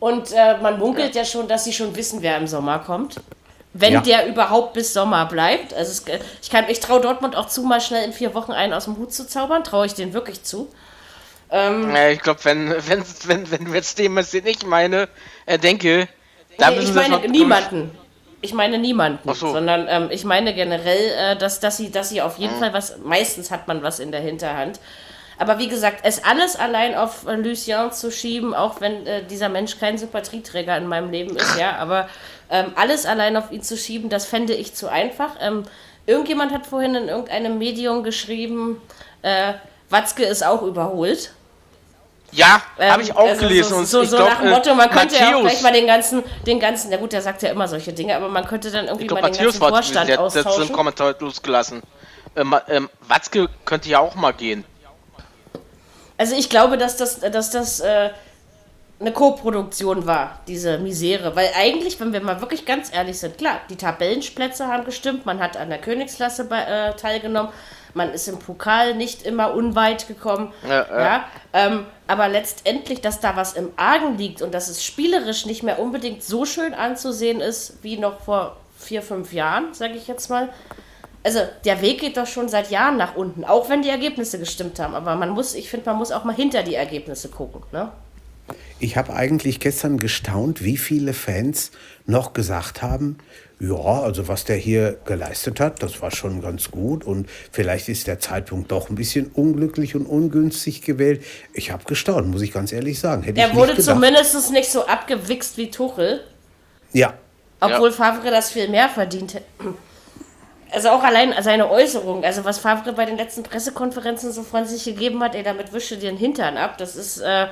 Und äh, man munkelt ja. ja schon, dass sie schon wissen, wer im Sommer kommt. Wenn ja. der überhaupt bis Sommer bleibt. Also es, ich, ich traue Dortmund auch zu, mal schnell in vier Wochen einen aus dem Hut zu zaubern. Traue ich den wirklich zu. Ähm, ja, ich glaube, wenn, wenn, wenn, wenn jetzt dem, was ich meine, äh, denke, da nee, ich meine niemanden. Ich meine niemanden, so. sondern ähm, ich meine generell, äh, dass, dass, sie, dass sie auf jeden mhm. Fall was, meistens hat man was in der Hinterhand. Aber wie gesagt, es alles allein auf äh, Lucien zu schieben, auch wenn äh, dieser Mensch kein Sympathieträger in meinem Leben ist, ja, aber ähm, alles allein auf ihn zu schieben, das fände ich zu einfach. Ähm, irgendjemand hat vorhin in irgendeinem Medium geschrieben, äh, Watzke ist auch überholt. Ja, ähm, habe ich auch also gelesen. So, so, so glaub, nach dem Motto, man könnte Matthäus, ja auch gleich mal den ganzen, den ganzen, na gut, der sagt ja immer solche Dinge, aber man könnte dann irgendwie glaub, mal den ganzen Vorstand der, austauschen. Der hat den Kommentar losgelassen. Ähm, ähm, Watzke könnte ja auch mal gehen. Also ich glaube, dass das, dass das äh, eine Co-Produktion war, diese Misere. Weil eigentlich, wenn wir mal wirklich ganz ehrlich sind, klar, die Tabellenplätze haben gestimmt, man hat an der Königsklasse bei, äh, teilgenommen, man ist im Pokal nicht immer unweit gekommen. Ja, ja. ja ähm, aber letztendlich, dass da was im Argen liegt und dass es spielerisch nicht mehr unbedingt so schön anzusehen ist wie noch vor vier, fünf Jahren, sage ich jetzt mal. Also der Weg geht doch schon seit Jahren nach unten, auch wenn die Ergebnisse gestimmt haben. Aber man muss, ich finde, man muss auch mal hinter die Ergebnisse gucken. Ne? Ich habe eigentlich gestern gestaunt, wie viele Fans noch gesagt haben, ja, also was der hier geleistet hat, das war schon ganz gut und vielleicht ist der Zeitpunkt doch ein bisschen unglücklich und ungünstig gewählt. Ich habe gestaunt, muss ich ganz ehrlich sagen. Hätte er wurde zumindest nicht so abgewichst wie Tuchel. Ja. Obwohl ja. Favre das viel mehr verdient hätte. Also auch allein seine Äußerung, also was Favre bei den letzten Pressekonferenzen so von sich gegeben hat, ey, damit wische dir den Hintern ab, das ist, äh,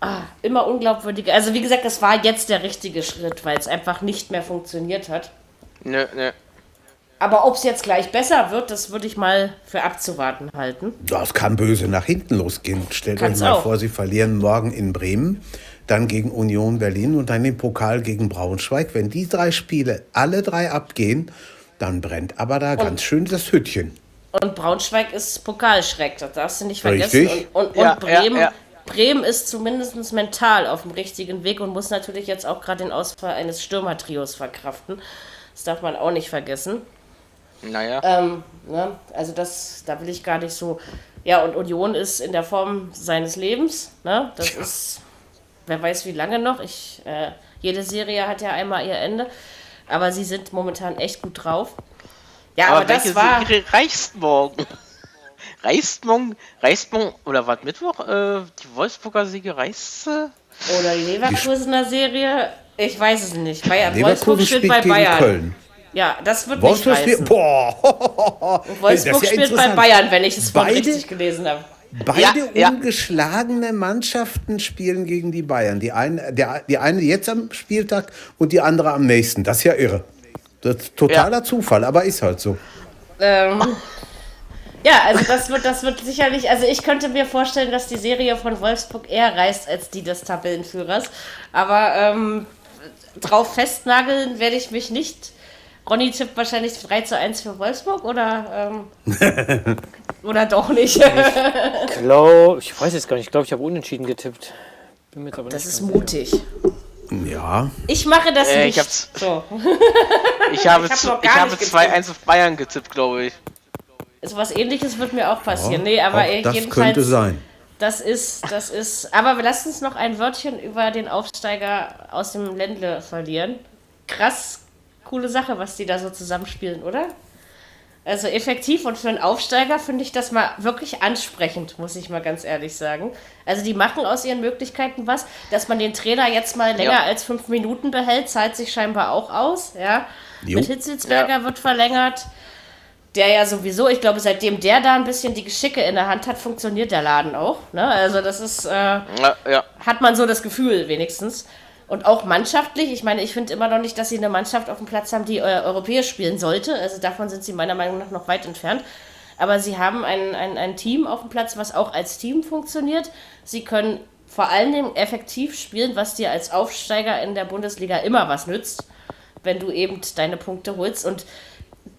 ah, immer unglaubwürdiger. Also wie gesagt, das war jetzt der richtige Schritt, weil es einfach nicht mehr funktioniert hat. Nö, nö. Aber ob es jetzt gleich besser wird, das würde ich mal für abzuwarten halten. Das kann böse nach hinten losgehen. Stellt euch mal auch. vor, sie verlieren morgen in Bremen, dann gegen Union Berlin und dann den Pokal gegen Braunschweig. Wenn die drei Spiele alle drei abgehen, dann brennt aber da ganz schön das Hütchen. Und Braunschweig ist Pokalschreck, das darfst du nicht vergessen. Richtig. Und, und, Ja, und Bremen, ja, ja. Bremen ist zumindest mental auf dem richtigen Weg und muss natürlich jetzt auch gerade den Ausfall eines Stürmertrios verkraften. Das darf man auch nicht vergessen. Naja. Ähm, ne? Also das, da will ich gar nicht so. Ja, und Union ist in der Form seines Lebens. Ne? Das ist, wer weiß wie lange noch. Ich, äh, jede Serie hat ja einmal ihr Ende. Aber sie sind momentan echt gut drauf. Ja, aber, aber das war. Serie reißt morgen? Reißt morgen, reißt morgen, oder was, Mittwoch? Äh, die Wolfsburger Siege reißt sie? Oder die Leverkusener Serie. Ich weiß es nicht. Bayern, Leverkusen Wolfsburg spielt bei gegen Bayern. Köln. Ja, das wird Wolfsburg nicht reißen. spielt. Boah! Und Wolfsburg Das ist ja spielt bei interessant. Bayern, wenn ich es Beide- richtig gelesen habe. Beide Ja, ja. ungeschlagene Mannschaften spielen gegen die Bayern. Die eine, der, die eine jetzt am Spieltag und die andere am nächsten. Das ist ja irre. Das ist totaler Zufall, aber ist halt so. Ähm, ja, also das wird, das wird sicherlich, also ich könnte mir vorstellen, dass die Serie von Wolfsburg eher reißt als die des Tabellenführers. Aber ähm, drauf festnageln werde ich mich nicht. Ronny tippt wahrscheinlich 3 zu 1 für Wolfsburg oder, ähm, oder doch nicht. Glaub, ich weiß jetzt gar nicht, ich glaube, ich habe unentschieden getippt. Bin mir jetzt aber Das nicht ist mutig. Ja, Ich mache das Äh, nicht. ich hab's- So. Ich habe, Ich hab ich gar habe nicht 2-1 auf Bayern getippt, glaube ich. So was ähnliches wird mir auch passieren. nee, aber auch das jedenfalls. könnte sein. Das ist, das ist. Aber wir lassen uns noch ein Wörtchen über den Aufsteiger aus dem Ländle verlieren. Krass, coole Sache, was die da so zusammenspielen, oder? Also effektiv und für einen Aufsteiger finde ich das mal wirklich ansprechend, muss ich mal ganz ehrlich sagen. Also die machen aus ihren Möglichkeiten was. Dass man den Trainer jetzt mal länger Ja. als fünf Minuten behält, zahlt sich scheinbar auch aus. Ja. Jo. Mit Hitzelsberger wird verlängert. Der ja sowieso, ich glaube, seitdem der da ein bisschen die Geschicke in der Hand hat, funktioniert der Laden auch. Ne? Also das ist, äh, Ja, ja. hat man so das Gefühl wenigstens. Und auch mannschaftlich, ich meine, ich finde immer noch nicht, dass sie eine Mannschaft auf dem Platz haben, die äh, europäisch spielen sollte. Also davon sind sie meiner Meinung nach noch weit entfernt. Aber sie haben ein, ein, ein Team auf dem Platz, was auch als Team funktioniert. Sie können vor allen Dingen effektiv spielen, was dir als Aufsteiger in der Bundesliga immer was nützt, wenn du eben deine Punkte holst. Und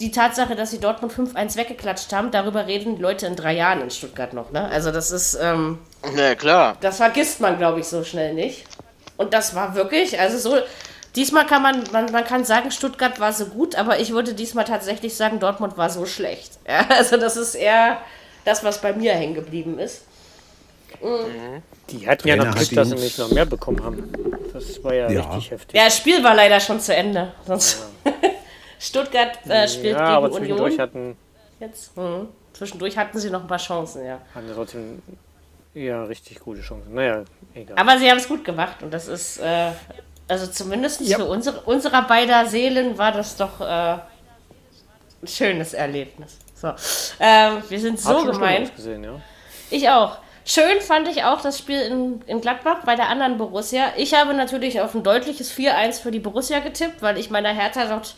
die Tatsache, dass sie Dortmund 5-1 weggeklatscht haben, darüber reden die Leute in drei Jahren in Stuttgart noch. Ne? Also das ist... Ähm, Na klar. das vergisst man, glaube ich, so schnell nicht. Und das war wirklich, also so, diesmal kann man, man, man kann sagen, Stuttgart war so gut, aber ich würde diesmal tatsächlich sagen, Dortmund war so schlecht. Ja, also das ist eher das, was bei mir hängen geblieben ist. Die hatten ja Trainer noch hat Glück, dass sie nicht noch mehr bekommen haben. Das war ja, Ja. richtig heftig. Ja, das Spiel war leider schon zu Ende. Sonst Stuttgart äh, spielt ja, aber gegen zwischendurch Union. hatten, Jetzt. Mhm. Zwischendurch hatten sie noch ein paar Chancen, ja. hatten sie trotzdem ja richtig gute Chancen. Naja, egal. Aber sie haben es gut gemacht und das ist, äh, also zumindest für unsere, unserer beider Seelen war das doch äh, ein schönes Erlebnis. So. Ähm, wir sind so gemein. ausgesehen, ja. Ich auch. Schön fand ich auch das Spiel in, in Gladbach bei der anderen Borussia. Ich habe natürlich auf ein deutliches 4-1 für die Borussia getippt, weil ich meiner Hertha dort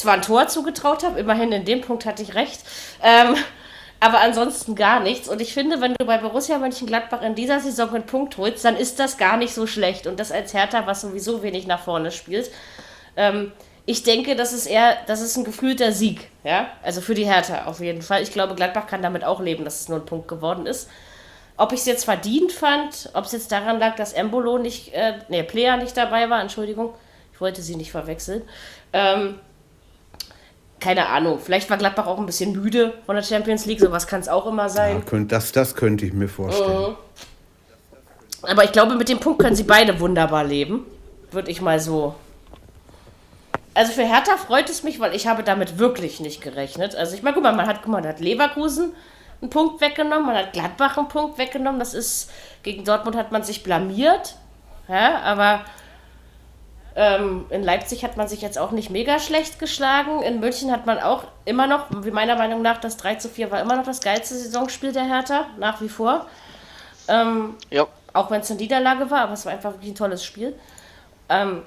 zwar ein Tor zugetraut habe, immerhin in dem Punkt hatte ich recht, ähm, aber ansonsten gar nichts. Und ich finde, wenn du bei Borussia Mönchengladbach in dieser Saison einen Punkt holst, dann ist das gar nicht so schlecht. Und das als Hertha, was sowieso wenig nach vorne spielt. Ähm, ich denke, das ist eher, das ist ein gefühlter Sieg, ja. Also für die Hertha auf jeden Fall. Ich glaube, Gladbach kann damit auch leben, dass es nur ein Punkt geworden ist. Ob ich es jetzt verdient fand, ob es jetzt daran lag, dass Embolo nicht, äh, nee, Player nicht dabei war, Entschuldigung, ich wollte sie nicht verwechseln. Ähm, keine Ahnung, vielleicht war Gladbach auch ein bisschen müde von der Champions League, sowas kann es auch immer Ja, sein. könnt, das, das könnte ich mir vorstellen. Aber ich glaube, mit dem Punkt können sie beide wunderbar leben. Würde ich mal so. Also für Hertha freut es mich, weil ich habe damit wirklich nicht gerechnet. Also ich meine, guck mal, man hat, guck mal, man hat Leverkusen einen Punkt weggenommen, man hat Gladbach einen Punkt weggenommen. Das ist, gegen Dortmund hat man sich blamiert. Ja, aber ähm, in Leipzig hat man sich jetzt auch nicht mega schlecht geschlagen. In München hat man auch immer noch, wie meiner Meinung nach, das 3 zu 4 war immer noch das geilste Saisonspiel der Hertha, nach wie vor. Ähm, Ja. auch wenn es eine Niederlage war, aber es war einfach wirklich ein tolles Spiel. Ähm,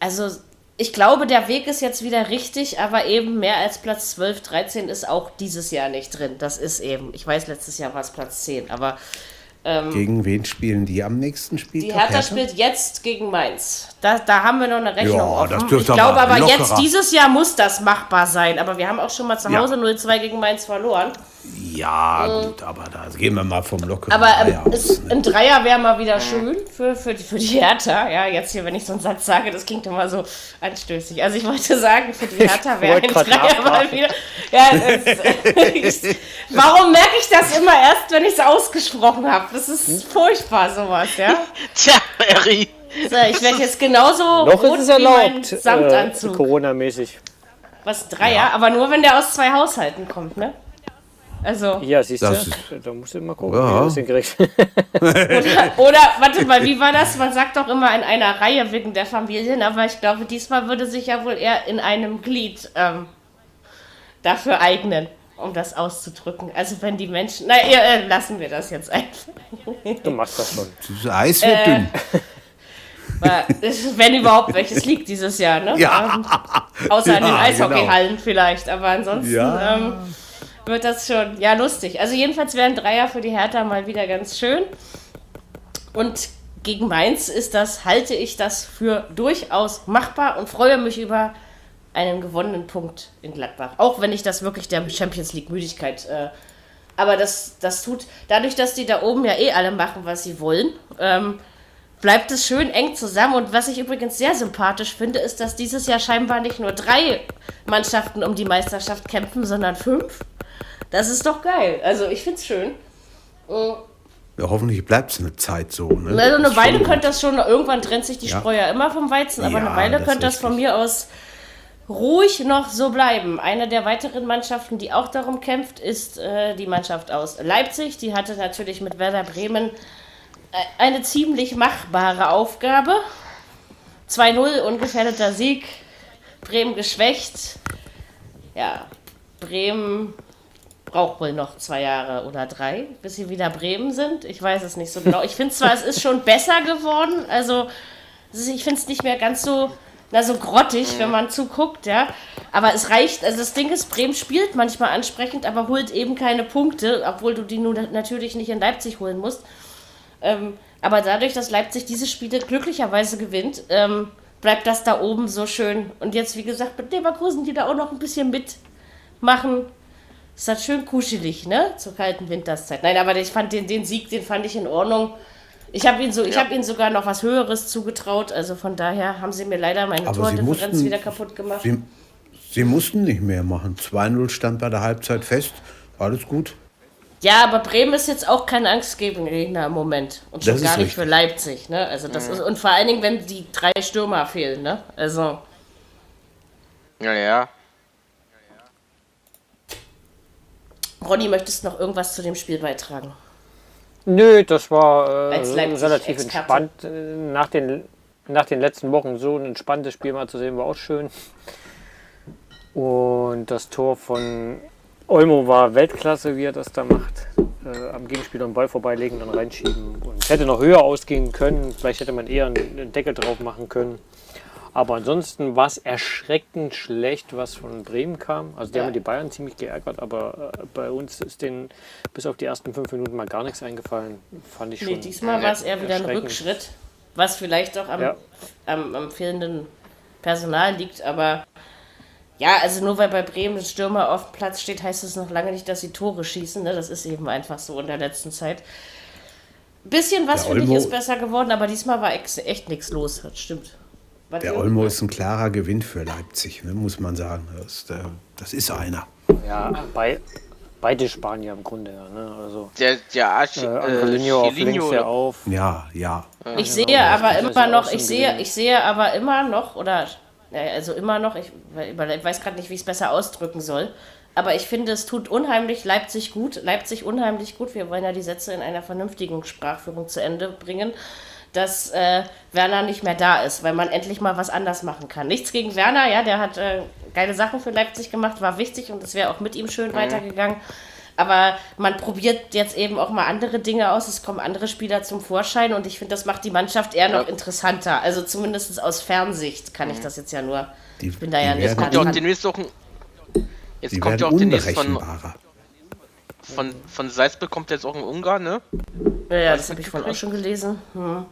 also ich glaube, der Weg ist jetzt wieder richtig, aber eben mehr als Platz 12, 13 ist auch dieses Jahr nicht drin. Das ist eben, ich weiß, letztes Jahr war es Platz 10, aber Gegen wen spielen die am nächsten Spiel? Die Hertha spielt jetzt gegen Mainz. Da, da haben wir noch eine Rechnung Ja, offen. das Ich dürfte glaube aber aber jetzt, lockerer. dieses Jahr muss das machbar sein. Aber wir haben auch schon mal zu Ja. Hause 0-2 gegen Mainz verloren. Ja, gut, aber da gehen wir mal vom Lockeren Aber ähm, Dreier aus, es, ne? ein Dreier wäre mal wieder schön für, für, die, für die Hertha. Ja, jetzt hier, wenn ich so einen Satz sage, das klingt immer so anstößig. Also ich wollte sagen, für die Hertha wäre ein Dreier mal wieder. Ja, ich, warum merke ich das immer erst, wenn ich es ausgesprochen habe? Das ist furchtbar, sowas, ja. Tja, Harry. So, ich werde jetzt genauso Noch rot ist es wie mein erlaubt, äh, Samtanzug. Corona-mäßig. Was Dreier, aber nur wenn der aus zwei Haushalten kommt, ne? Also, Ja, siehst du, da musst du mal gucken, Ja. wie du das hinkriegst. oder, oder, warte mal, wie war das? Man sagt doch immer in einer Reihe wegen der Familien, aber ich glaube, diesmal würde sich ja wohl eher in einem Glied ähm, dafür eignen, um das auszudrücken. Also wenn die Menschen, na, ja, äh, lassen wir das jetzt einfach. Du machst das schon. Das Eis wird Äh, dünn. Weil, Wenn überhaupt welches liegt dieses Jahr, ne? Ja. Ähm, außer in den Ja, Eishockeyhallen vielleicht, aber ansonsten Ja. ähm, wird das schon, ja, lustig. Also jedenfalls wären Dreier für die Hertha mal wieder ganz schön. Und gegen Mainz ist das, halte ich das für durchaus machbar und freue mich über einen gewonnenen Punkt in Gladbach. Auch wenn ich das wirklich der Champions League Müdigkeit, äh, aber das, das tut, dadurch, dass die da oben ja eh alle machen, was sie wollen, ähm, bleibt es schön eng zusammen. Und was ich übrigens sehr sympathisch finde, ist, dass dieses Jahr scheinbar nicht nur drei Mannschaften um die Meisterschaft kämpfen, sondern fünf. Das ist doch geil. Also ich finde es schön. Ja, hoffentlich bleibt es eine Zeit so. Ne? Also eine Weile könnte das schon, irgendwann trennt sich die Ja. Spreu ja immer vom Weizen, aber Ja, eine Weile könnte das von mir aus ruhig noch so bleiben. Eine der weiteren Mannschaften, die auch darum kämpft, ist äh, die Mannschaft aus Leipzig. Die hatte natürlich mit Werder Bremen eine ziemlich machbare Aufgabe. 2-0, ungefährdeter Sieg. Bremen geschwächt. Ja, Bremen braucht wohl noch zwei Jahre oder drei, bis sie wieder Bremen sind. Ich weiß es nicht so genau. Ich finde zwar, es ist schon besser geworden. Also ich finde es nicht mehr ganz so, na, so grottig, wenn man zuguckt, ja. Aber es reicht, also das Ding ist, Bremen spielt manchmal ansprechend, aber holt eben keine Punkte, obwohl du die nun natürlich nicht in Leipzig holen musst. Ähm, aber dadurch, dass Leipzig diese Spiele glücklicherweise gewinnt, ähm, bleibt das da oben so schön. Und jetzt, wie gesagt, mit Leverkusen, die da auch noch ein bisschen mitmachen, ist das schön kuschelig, ne? Zur kalten Winterszeit. Nein, aber ich fand den, den Sieg, den fand ich in Ordnung. Ich habe ihn so, ich habe ihnen sogar noch was Höheres zugetraut. Also von daher haben sie mir leider meine Aber Tordifferenz mussten- wieder kaputt gemacht. Sie, sie mussten nicht mehr machen. 2-0 stand bei der Halbzeit fest. Alles gut. Ja, aber Bremen ist jetzt auch kein Angstgegner im Moment. Und schon Das gar nicht richtig. für Leipzig, ne? Also das ist, und vor allen Dingen, wenn die drei Stürmer fehlen, ne? Also. Ja, ja. Ronny, möchtest du noch irgendwas zu dem Spiel beitragen? Nö, das war äh, relativ Experte. entspannt. Äh, Nach den, nach den letzten Wochen so ein entspanntes Spiel mal zu sehen, war auch schön. Und das Tor von Olmo war Weltklasse, wie er das da macht. Äh, am Gegenspieler einen Ball vorbeilegen, dann reinschieben. Und hätte noch höher ausgehen können. Vielleicht hätte man eher einen Deckel drauf machen können. Aber ansonsten war es erschreckend schlecht, was von Bremen kam. Also die Ja. haben die Bayern ziemlich geärgert, aber äh, bei uns ist denen bis auf die ersten fünf Minuten mal gar nichts eingefallen. Fand ich schon. Nee, diesmal war es eher wieder ein. Rückschritt, was vielleicht auch am, Ja. am, am fehlenden Personal liegt, aber ja, also nur weil bei Bremen ein Stürmer auf dem Platz steht, heißt es noch lange nicht, dass sie Tore schießen. Ne? Das ist eben einfach so in der letzten Zeit. Bisschen was Der finde ich Olmo- ist besser geworden, aber diesmal war echt nichts los. Das stimmt. Was Der Olmo ist ein klarer Gewinn für Leipzig, ne, muss man sagen. Das, ist, äh, das ist einer. Ja, bei, beide Spanier im Grunde. Ja, ne? Also Der, der Arch, äh, äh, Angelino auf Chiellini links ja auf. Ja, ja. Ich sehe genau, aber immer noch, ich sehe, ich sehe aber immer noch, oder also immer noch, ich, ich weiß gerade nicht, wie ich es besser ausdrücken soll, aber ich finde, es tut unheimlich Leipzig gut, Leipzig unheimlich gut, wir wollen ja die Sätze in einer vernünftigen Sprachführung zu Ende bringen, dass äh, Werner nicht mehr da ist, weil man endlich mal was anders machen kann. Nichts gegen Werner, ja, der hat äh, geile Sachen für Leipzig gemacht, war wichtig und es wäre auch mit ihm schön weitergegangen. Aber man probiert jetzt eben auch mal andere Dinge aus. Es kommen andere Spieler zum Vorschein und ich finde, das macht die Mannschaft eher noch interessanter. Also zumindest aus Fernsicht kann ich das jetzt ja nur. Die- ich bin da die ja nicht nah Kommt ja auch demnächst auch ein, Jetzt Die kommt ja auch demnächst von, von, von Salzburg kommt jetzt auch ein Ungarn, ne? Ja, ja das habe ich vorhin auch schon gelesen. Hm.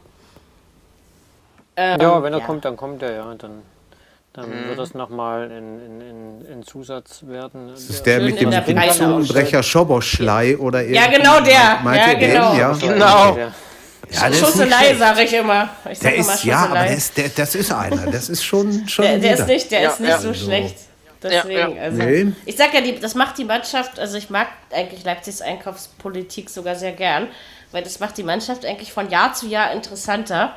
Ähm, ja, wenn er ja. kommt, dann kommt er, ja. Dann, dann mhm. wird das nochmal in, in, in, in, Zusatz werden. Das ist der, der mit dem Zungenbrecher Schoboschlei oder Ja, genau der. Ja, genau. Den? Ja, genau. Ja, Schusselei, sage ich immer. Ich sag der immer ist, ja, aber der ist, der, das ist einer. Das ist schon, schon der, der ist nicht, der ist nicht so schlecht. Deswegen, also, nee. ich sag ja, die, das macht die Mannschaft, also ich mag eigentlich Leipzigs Einkaufspolitik sogar sehr gern, weil das macht die Mannschaft eigentlich von Jahr zu Jahr interessanter.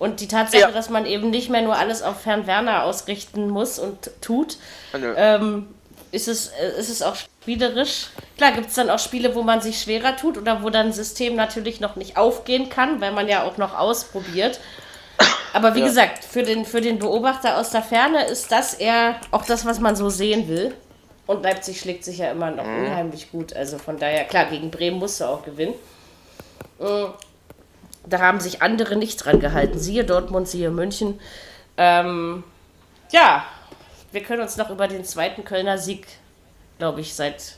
Und die Tatsache, ja. dass man eben nicht mehr nur alles auf Herrn Werner ausrichten muss und tut, ähm, ist, es, äh, ist es auch spielerisch. Klar gibt es dann auch Spiele, wo man sich schwerer tut oder wo dann ein System natürlich noch nicht aufgehen kann, weil man ja auch noch ausprobiert. Aber wie ja. gesagt, für den, für den Beobachter aus der Ferne ist das eher auch das, was man so sehen will. Und Leipzig schlägt sich ja immer noch mhm. unheimlich gut. Also von daher, klar, gegen Bremen musst du auch gewinnen. Da haben sich andere nicht dran gehalten. Siehe Dortmund, siehe München. Ähm, ja, wir können uns noch über den zweiten Kölner Sieg, glaube ich, seit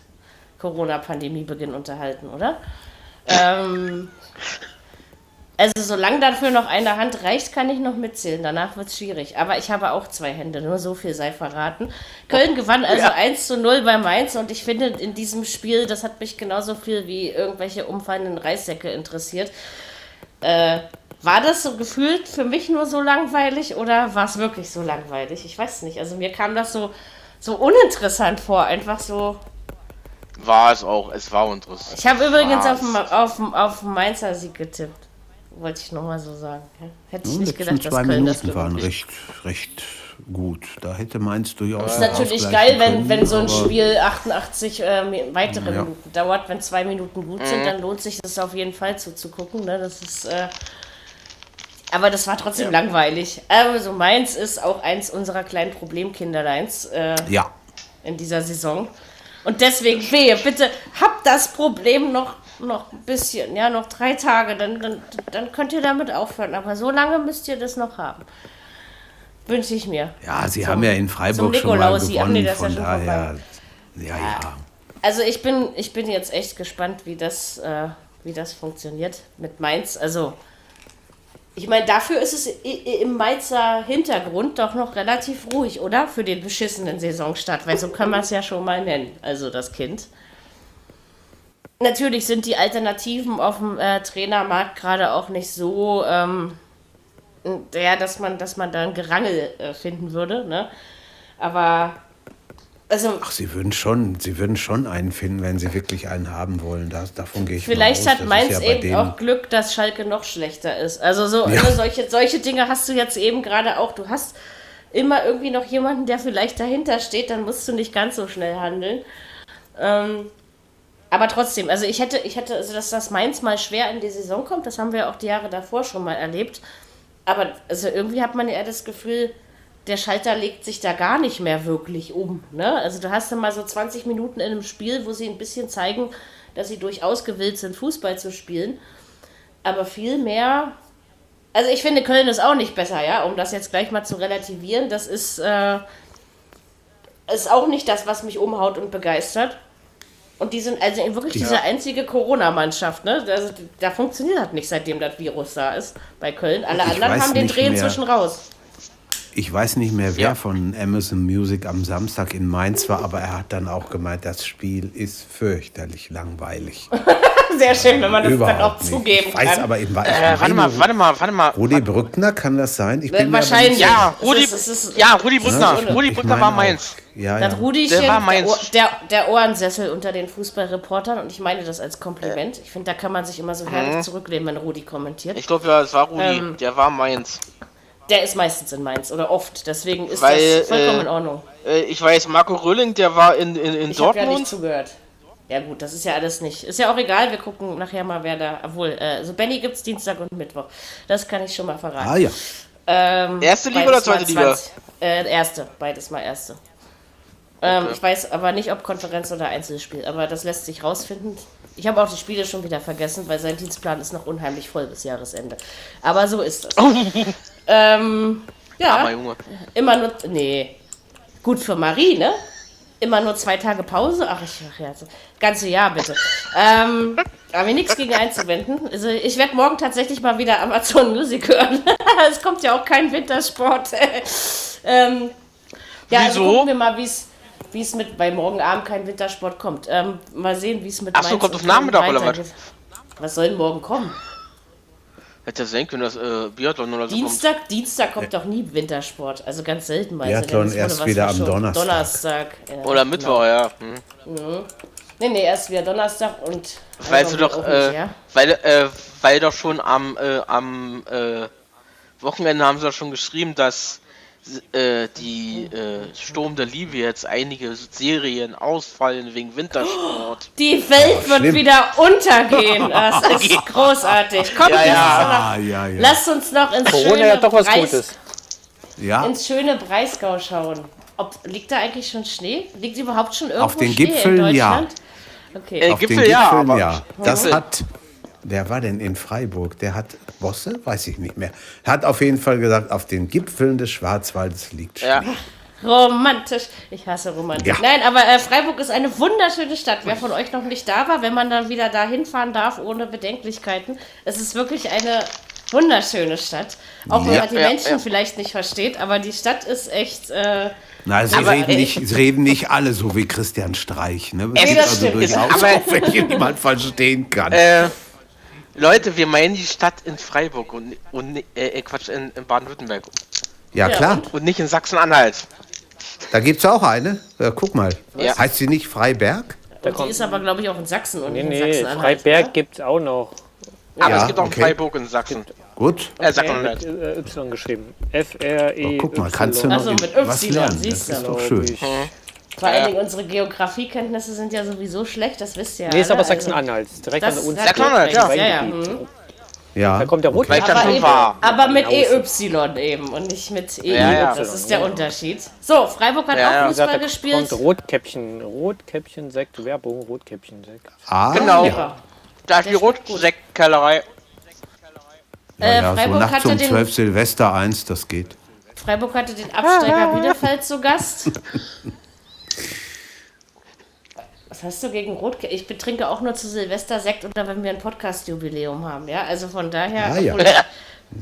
Corona-Pandemie-Beginn unterhalten, oder? Ähm, also solange dafür noch eine Hand reicht, kann ich noch mitzählen. Danach wird es schwierig. Aber ich habe auch zwei Hände, nur so viel sei verraten. Köln gewann also ja. 1 zu 0 bei Mainz und ich finde in diesem Spiel, das hat mich genauso viel wie irgendwelche umfallenden Reissäcke interessiert. Äh, war das so gefühlt für mich nur so langweilig oder war es wirklich so langweilig? Ich weiß nicht. Also mir kam das so, so uninteressant vor. Einfach so. War es auch. Es war interessant. Ich habe übrigens auf, auf, auf Mainzer Sieg getippt. Wollte ich nochmal so sagen. Hätte ich nicht gedacht, dass Köln Minuten das waren recht, recht gut. Da hätte Mainz durchaus. Das ist natürlich geil, wenn, wenn so ein Spiel 88 äh, weitere ja. Minuten dauert. Wenn zwei Minuten gut sind, mhm. dann lohnt sich das auf jeden Fall zuzugucken. Ne? Das ist. Äh, aber das war trotzdem ja. langweilig. Also Mainz ist auch eins unserer kleinen Problemkinderleins. Äh, ja. In dieser Saison. Und deswegen, wehe, bitte, habt das Problem noch, noch ein bisschen, ja, noch drei Tage, dann, dann, dann könnt ihr damit aufhören. Aber so lange müsst ihr das noch haben. Wünsche ich mir. Ja, sie so, haben ja in Freiburg schon mal gewonnen, nee, von ja daher. Ja, ja. Also ich bin, ich bin jetzt echt gespannt, wie das, äh, wie das funktioniert mit Mainz. Also ich meine, dafür ist es im Mainzer Hintergrund doch noch relativ ruhig, oder? Für den beschissenen Saisonstart, weil so kann man es ja schon mal nennen, also das Kind. Natürlich sind die Alternativen auf dem äh, Trainermarkt gerade auch nicht so ähm, ja, dass man, dass man da ein Gerangel äh, finden würde, ne? Aber also, Ach, sie würden schon, sie würden schon einen finden, wenn sie wirklich einen haben wollen. Das, davon gehe ich Vielleicht hat Mainz ja eben auch Glück, dass Schalke noch schlechter ist. Also so ja. ne, solche, solche Dinge hast du jetzt eben gerade auch. Du hast immer irgendwie noch jemanden, der vielleicht dahinter steht, dann musst du nicht ganz so schnell handeln. Ähm, aber trotzdem, also ich hätte, ich hätte, also dass das Mainz mal schwer in die Saison kommt, das haben wir auch die Jahre davor schon mal erlebt. Aber also irgendwie hat man ja das Gefühl, der Schalter legt sich da gar nicht mehr wirklich um. Ne? Also du hast dann mal so 20 Minuten in einem Spiel, wo sie ein bisschen zeigen, dass sie durchaus gewillt sind, Fußball zu spielen. Aber viel mehr. Also ich finde, Köln ist auch nicht besser, ja, um das jetzt gleich mal zu relativieren. Das ist, äh, ist auch nicht das, was mich umhaut und begeistert. Und die sind also wirklich ja. diese einzige Corona-Mannschaft, ne? Also, da funktioniert das nicht, seitdem das Virus da ist bei Köln. Alle ich anderen haben den Dreh inzwischen raus. Ich weiß nicht mehr, wer ja. von Amazon Music am Samstag in Mainz war, aber er hat dann auch gemeint, das Spiel ist fürchterlich langweilig. Sehr schön, wenn man das Überhaupt dann auch nicht. zugeben ich weiß, kann. aber eben, äh, warte mal, warte mal, warte mal. Rudi Brückner, kann das sein? Ich bin Wahrscheinlich. Ja, Rudi, ist, ist, ja, Rudi Brückner. Ne? Rudi Brückner war meins. Ja, ja. Der, war meins. Der, der, Ohrensessel unter den Fußballreportern und ich meine das als Kompliment. Ich finde, da kann man sich immer so herrlich mhm. zurücklehnen, wenn Rudi kommentiert. Ich glaube, ja, es war Rudi. Ähm, der war meins. Der ist meistens in Mainz oder oft, deswegen ist Weil, das vollkommen äh, in Ordnung. Äh, ich weiß, Marco Rölling, der war in, in, in ich Dortmund. Ich habe ja nicht zugehört. Ja gut, das ist ja alles nicht. Ist ja auch egal, wir gucken nachher mal, wer da. Obwohl, äh, also Benny gibt es Dienstag und Mittwoch. Das kann ich schon mal verraten. Ah ja. Ähm, erste Liga oder zweite Liga? Äh, erste, beides mal erste. Ähm, okay. Ich weiß aber nicht, ob Konferenz oder Einzelspiel, aber das lässt sich rausfinden. Ich habe auch die Spiele schon wieder vergessen, weil sein Dienstplan ist noch unheimlich voll bis Jahresende. Aber so ist es. ähm, ja. Aber Junge. Immer nur. Nee. Gut für Marie, ne? immer nur zwei Tage Pause. Ach, ich so, ganze Jahr bitte. ähm, aber mir nichts gegen einzuwenden. Also ich werde morgen tatsächlich mal wieder Amazon Music hören. es kommt ja auch kein Wintersport. ähm, ja, also Wieso? gucken wir mal, wie es wie es mit, weil morgen Abend kein Wintersport kommt. Ähm, mal sehen, wie es mit Ach so, Mainz kommt auf Nachmittag oder was? Was soll denn morgen kommen? Hätte ja sein können, dass äh, Biathlon oder so Dienstag, Dienstag kommt doch nie Wintersport. Also ganz selten mal. Biathlon Es wurde erst was wieder am. Donnerstag. Donnerstag. ja, kommt. Oder Mittwoch, genau. ja. Hm. Nee, nee, erst wieder Donnerstag und. Weißt du doch, nicht, äh, ja? weil, äh, weil doch schon am, äh, am äh, Wochenende haben sie doch schon geschrieben, dass äh, die äh, Sturm der Liebe jetzt einige Serien ausfallen wegen Wintersport. Die Welt wird schlimm. wieder untergehen. Das ist großartig. Komm, Ja, lasst, uns ja, ja. noch, lasst uns noch ins Corona schöne ja doch was Breis- Gutes. ja. ins schöne Breisgau schauen. Ob, liegt da eigentlich schon Schnee? Liegt überhaupt schon irgendwo Auf den Schnee Gipfeln, in ja. Deutschland? Okay. Äh, Auf den Gipfel, ja, Gipfeln, aber- ja. Das hat, wer war denn in Freiburg? Der hat, Bosse? Weiß ich nicht mehr. Hat auf jeden Fall gesagt, auf den Gipfeln des Schwarzwaldes liegt Schnee. Ja, Romantisch. Ich hasse Romantik. Ja. Nein, aber äh, Freiburg ist eine wunderschöne Stadt. Wer von euch noch nicht da war, wenn man dann wieder da hinfahren darf ohne Bedenklichkeiten. Es ist wirklich eine wunderschöne Stadt. Auch wenn Ja. man die Ja, Menschen ja. vielleicht nicht versteht, aber die Stadt ist echt. Äh, Nein, sie Aber, reden, äh, nicht, sie reden nicht alle so wie Christian Streich. Ne? Es gibt also durchaus Aber- auch welche, die man verstehen kann. äh, Leute, wir meinen die Stadt in Freiburg und, und äh, äh, Quatsch, in, in Baden-Württemberg ja, ja, klar. und? und nicht in Sachsen-Anhalt. Da gibt es auch eine. Ja, guck mal. Ja. Heißt sie nicht Freiberg? und die kommt- ist aber, glaube ich, auch in Sachsen und Nee, nicht in nee, Sachsen-Anhalt. Freiberg gibt es auch noch. Aber Ja, es gibt auch okay. Freiburg in Sachsen. Gut. Äh, Sachsen-Anhalt. Äh, y geschrieben. F-R-E. Oh, guck mal, kannst du noch Also mit was Y, lernen. Das siehst du. ist doch schön. Vor allen Ja. Dingen unsere Geografiekenntnisse sind ja sowieso schlecht, das wisst ihr ja. Nee, ist alle, aber also- Sachsen-Anhalt. Direkt Das- an uns. Sachsen-Anhalt, ja. Ja, ja. Mhm. Ja. Da kommt der Rot. Dann Aber, schon eben, aber mit. EY eben und nicht mit EU. Ja, ja. Das ist der Unterschied. So, Freiburg hat Ja, auch ja. Fußball gesagt, gespielt. kommt Rotkäppchen. Rotkäppchen Sekt. Werbung. Rotkäppchen Sekt. Ah, Genau. Ja. Da ist die. Rotsektkellerei. Ja, Äh, ja, so Freiburg nachts hatte um den- 12 Silvester 1, das geht. Freiburg hatte den Absteiger Bielefeld zu Gast. Was hast du gegen Rot? Ich betrinke auch nur zu Silvester Sekt oder wenn wir ein Podcast-Jubiläum haben, ja? Also von daher, Ah, ja.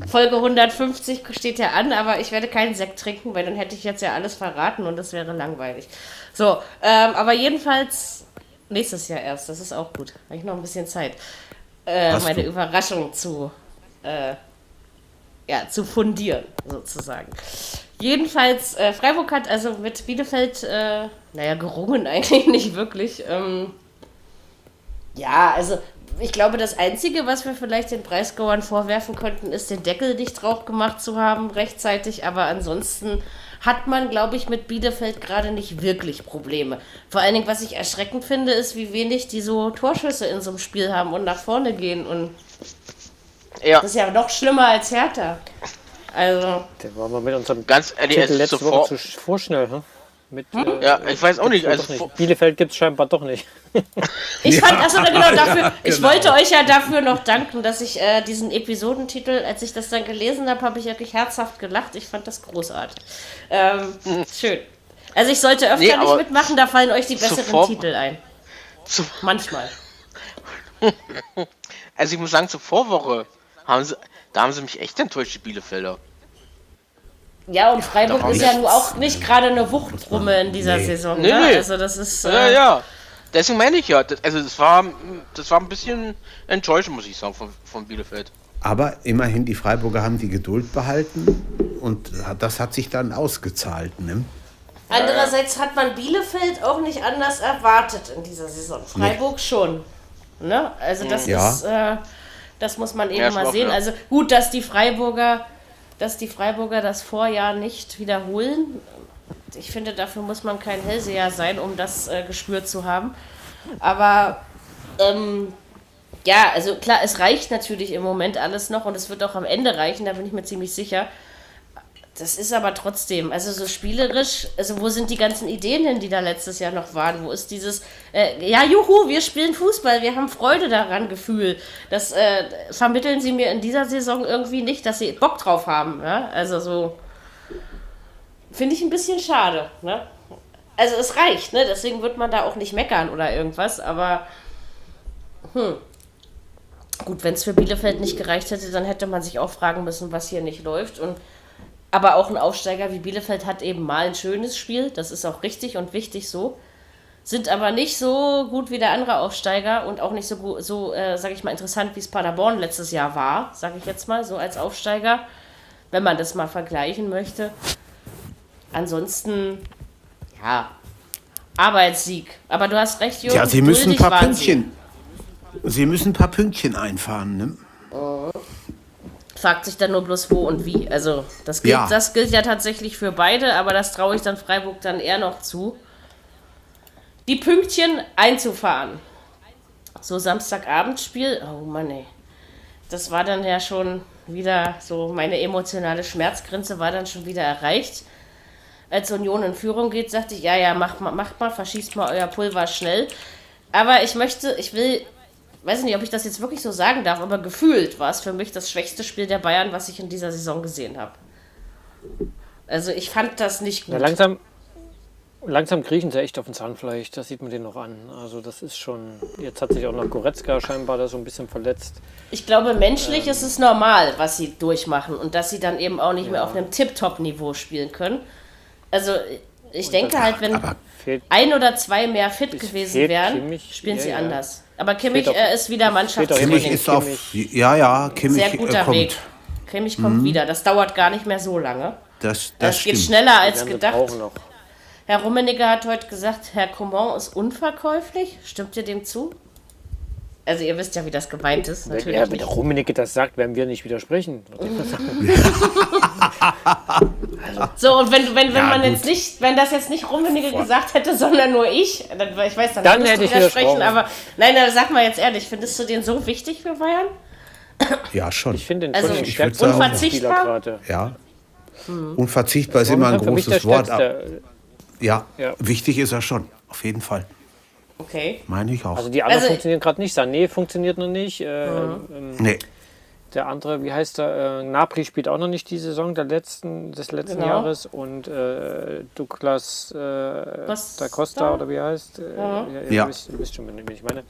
Folge 150 steht ja an, aber ich werde keinen Sekt trinken, weil dann hätte ich jetzt ja alles verraten und das wäre langweilig. So, ähm, aber jedenfalls nächstes Jahr erst, das ist auch gut. Habe ich noch ein bisschen Zeit, äh, meine du. Überraschung zu äh, ja, zu fundieren, sozusagen. Jedenfalls, äh, Freiburg hat also mit Bielefeld, äh, naja, gerungen eigentlich nicht wirklich. Ähm, ja, also ich glaube, das Einzige, was wir vielleicht den Preisgauern vorwerfen könnten, ist, den Deckel nicht drauf gemacht zu haben rechtzeitig. Aber ansonsten hat man, glaube ich, mit Bielefeld gerade nicht wirklich Probleme. Vor allen Dingen, was ich erschreckend finde, ist, wie wenig die so Torschüsse in so einem Spiel haben und nach vorne gehen. Und Ja, das ist ja noch schlimmer als Hertha. Also, Der war mal mit unserem ganz ehrlich, Titel letzte sofort. Woche zu sch- vorschnell. Hm? Mit, äh, Ja, ich weiß auch nicht. Also, nicht. Bielefeld gibt es scheinbar doch nicht. ich fand, also genau dafür, ich genau. wollte euch ja dafür noch danken, dass ich äh, diesen Episodentitel, als ich das dann gelesen habe, habe ich wirklich herzhaft gelacht. Ich fand das großartig. Ähm, schön. Also ich sollte öfter Nee, nicht mitmachen, da fallen euch die besseren zuvor- Titel ein. zu, Manchmal. also ich muss sagen, zur Vorwoche haben sie, da haben sie mich echt enttäuscht, die Bielefelder. Ja, und Freiburg ist ja nun auch nicht gerade eine Wuchtbrumme in dieser Nee. Saison. Nee, ne? nee. Also das ist. Ja, Äh, ja. Deswegen meine ich ja. Das, also das war, das war ein bisschen enttäuschend, muss ich sagen, von, von Bielefeld. Aber immerhin, die Freiburger haben die Geduld behalten und das hat sich dann ausgezahlt. Ne? Andererseits hat man Bielefeld auch nicht anders erwartet in dieser Saison. Freiburg schon. Ne? Also das Ja. ist, äh, das muss man eben Ja, mal schwach, sehen. ja. Also gut, dass die Freiburger, dass die Freiburger das Vorjahr nicht wiederholen. Ich finde, dafür muss man kein Hellseher sein, um das äh, gespürt zu haben. Aber ähm, ja, also klar, es reicht natürlich im Moment alles noch und es wird auch am Ende reichen, da bin ich mir ziemlich sicher. Das ist aber trotzdem, also so spielerisch, also wo sind die ganzen Ideen hin, die da letztes Jahr noch waren? Wo ist dieses, äh, ja, juhu, wir spielen Fußball, wir haben Freude daran, Gefühl. Das äh, vermitteln sie mir in dieser Saison irgendwie nicht, dass sie Bock drauf haben. Ja? Also so, finde ich ein bisschen schade. Ne? also es reicht, ne? Deswegen wird man da auch nicht meckern oder irgendwas, aber hm. Gut, wenn es für Bielefeld nicht gereicht hätte, dann hätte man sich auch fragen müssen, was hier nicht läuft. Und aber auch ein Aufsteiger wie Bielefeld hat eben mal ein schönes Spiel, das ist auch richtig und wichtig so. Sind aber nicht so gut wie der andere Aufsteiger und auch nicht so, so äh, sage ich mal, interessant wie es Paderborn letztes Jahr war, sage ich jetzt mal, so als Aufsteiger, wenn man das mal vergleichen möchte. Ansonsten, ja, Arbeitssieg. Aber du hast recht, Jürgen. Ja, sie müssen ein paar Pünktchen. Sie. sie. müssen ein paar Pünktchen einfahren, ne? Fragt sich dann nur bloß wo und wie. Also, das gilt ja, das gilt ja tatsächlich für beide, aber das traue ich dann Freiburg dann eher noch zu. Die Pünktchen einzufahren. So Samstagabendspiel. Oh Mann, ey. Das war dann ja schon wieder so, meine emotionale Schmerzgrenze war dann schon wieder erreicht als Union in Führung geht, sagte ich, ja, ja, macht mal, macht mal, verschießt mal euer Pulver schnell. Aber ich möchte, ich will, weiß nicht, ob ich das jetzt wirklich so sagen darf, aber gefühlt war es für mich das schwächste Spiel der Bayern, was ich in dieser Saison gesehen habe. Also ich fand das nicht gut. Ja, langsam, langsam kriechen sie echt auf den Zahnfleisch, das sieht man denen noch an. Also das ist schon, jetzt hat sich auch noch Goretzka scheinbar da so ein bisschen verletzt. Ich glaube, menschlich ähm, ist es normal, was sie durchmachen und dass sie dann eben auch nicht ja. mehr auf einem Tip-Top-Niveau spielen können. Also ich und denke halt, wenn ein oder zwei mehr fit gewesen wären, Kimmich, spielen ja, sie anders. Aber Kimmich äh, ist wieder Mannschaftstraining. Kimmich ist auf, ja, ja, Kimmich Sehr guter kommt. Weg. Kimmich kommt mhm. wieder. Das dauert gar nicht mehr so lange. Das, das, das geht schneller als gedacht. Herr Rummenigge hat heute gesagt, Herr Coman ist unverkäuflich. Stimmt ihr dem zu? Also ihr wisst ja, wie das gemeint ist. Natürlich ja, wenn der Rummenigge das sagt, werden wir nicht widersprechen. so, und wenn, wenn, wenn ja, man gut. jetzt nicht, wenn das jetzt nicht Rummenigge gesagt hätte, sondern nur ich, dann, ich weiß, dann, dann hätte ich widersprechen, aber nein, dann sag mal jetzt ehrlich, findest du den so wichtig für Bayern? Ja, schon. Ich finde den also, ich unverzichtbar. Ja. Hm. Unverzichtbar ist immer ein großes Wort. Ja, ja, wichtig ist er schon, auf jeden Fall. Okay. Meine ich auch. Also die anderen also, funktionieren gerade nicht. Sané funktioniert noch nicht. Äh, mhm. ähm, nee. Der andere, wie heißt der? Äh, Napri spielt auch noch nicht die Saison der letzten, des letzten genau. Jahres. Und äh, Douglas äh, da Costa oder wie er heißt. Äh, ja. ja. Du, wisst, du wisst schon, wen ich meine.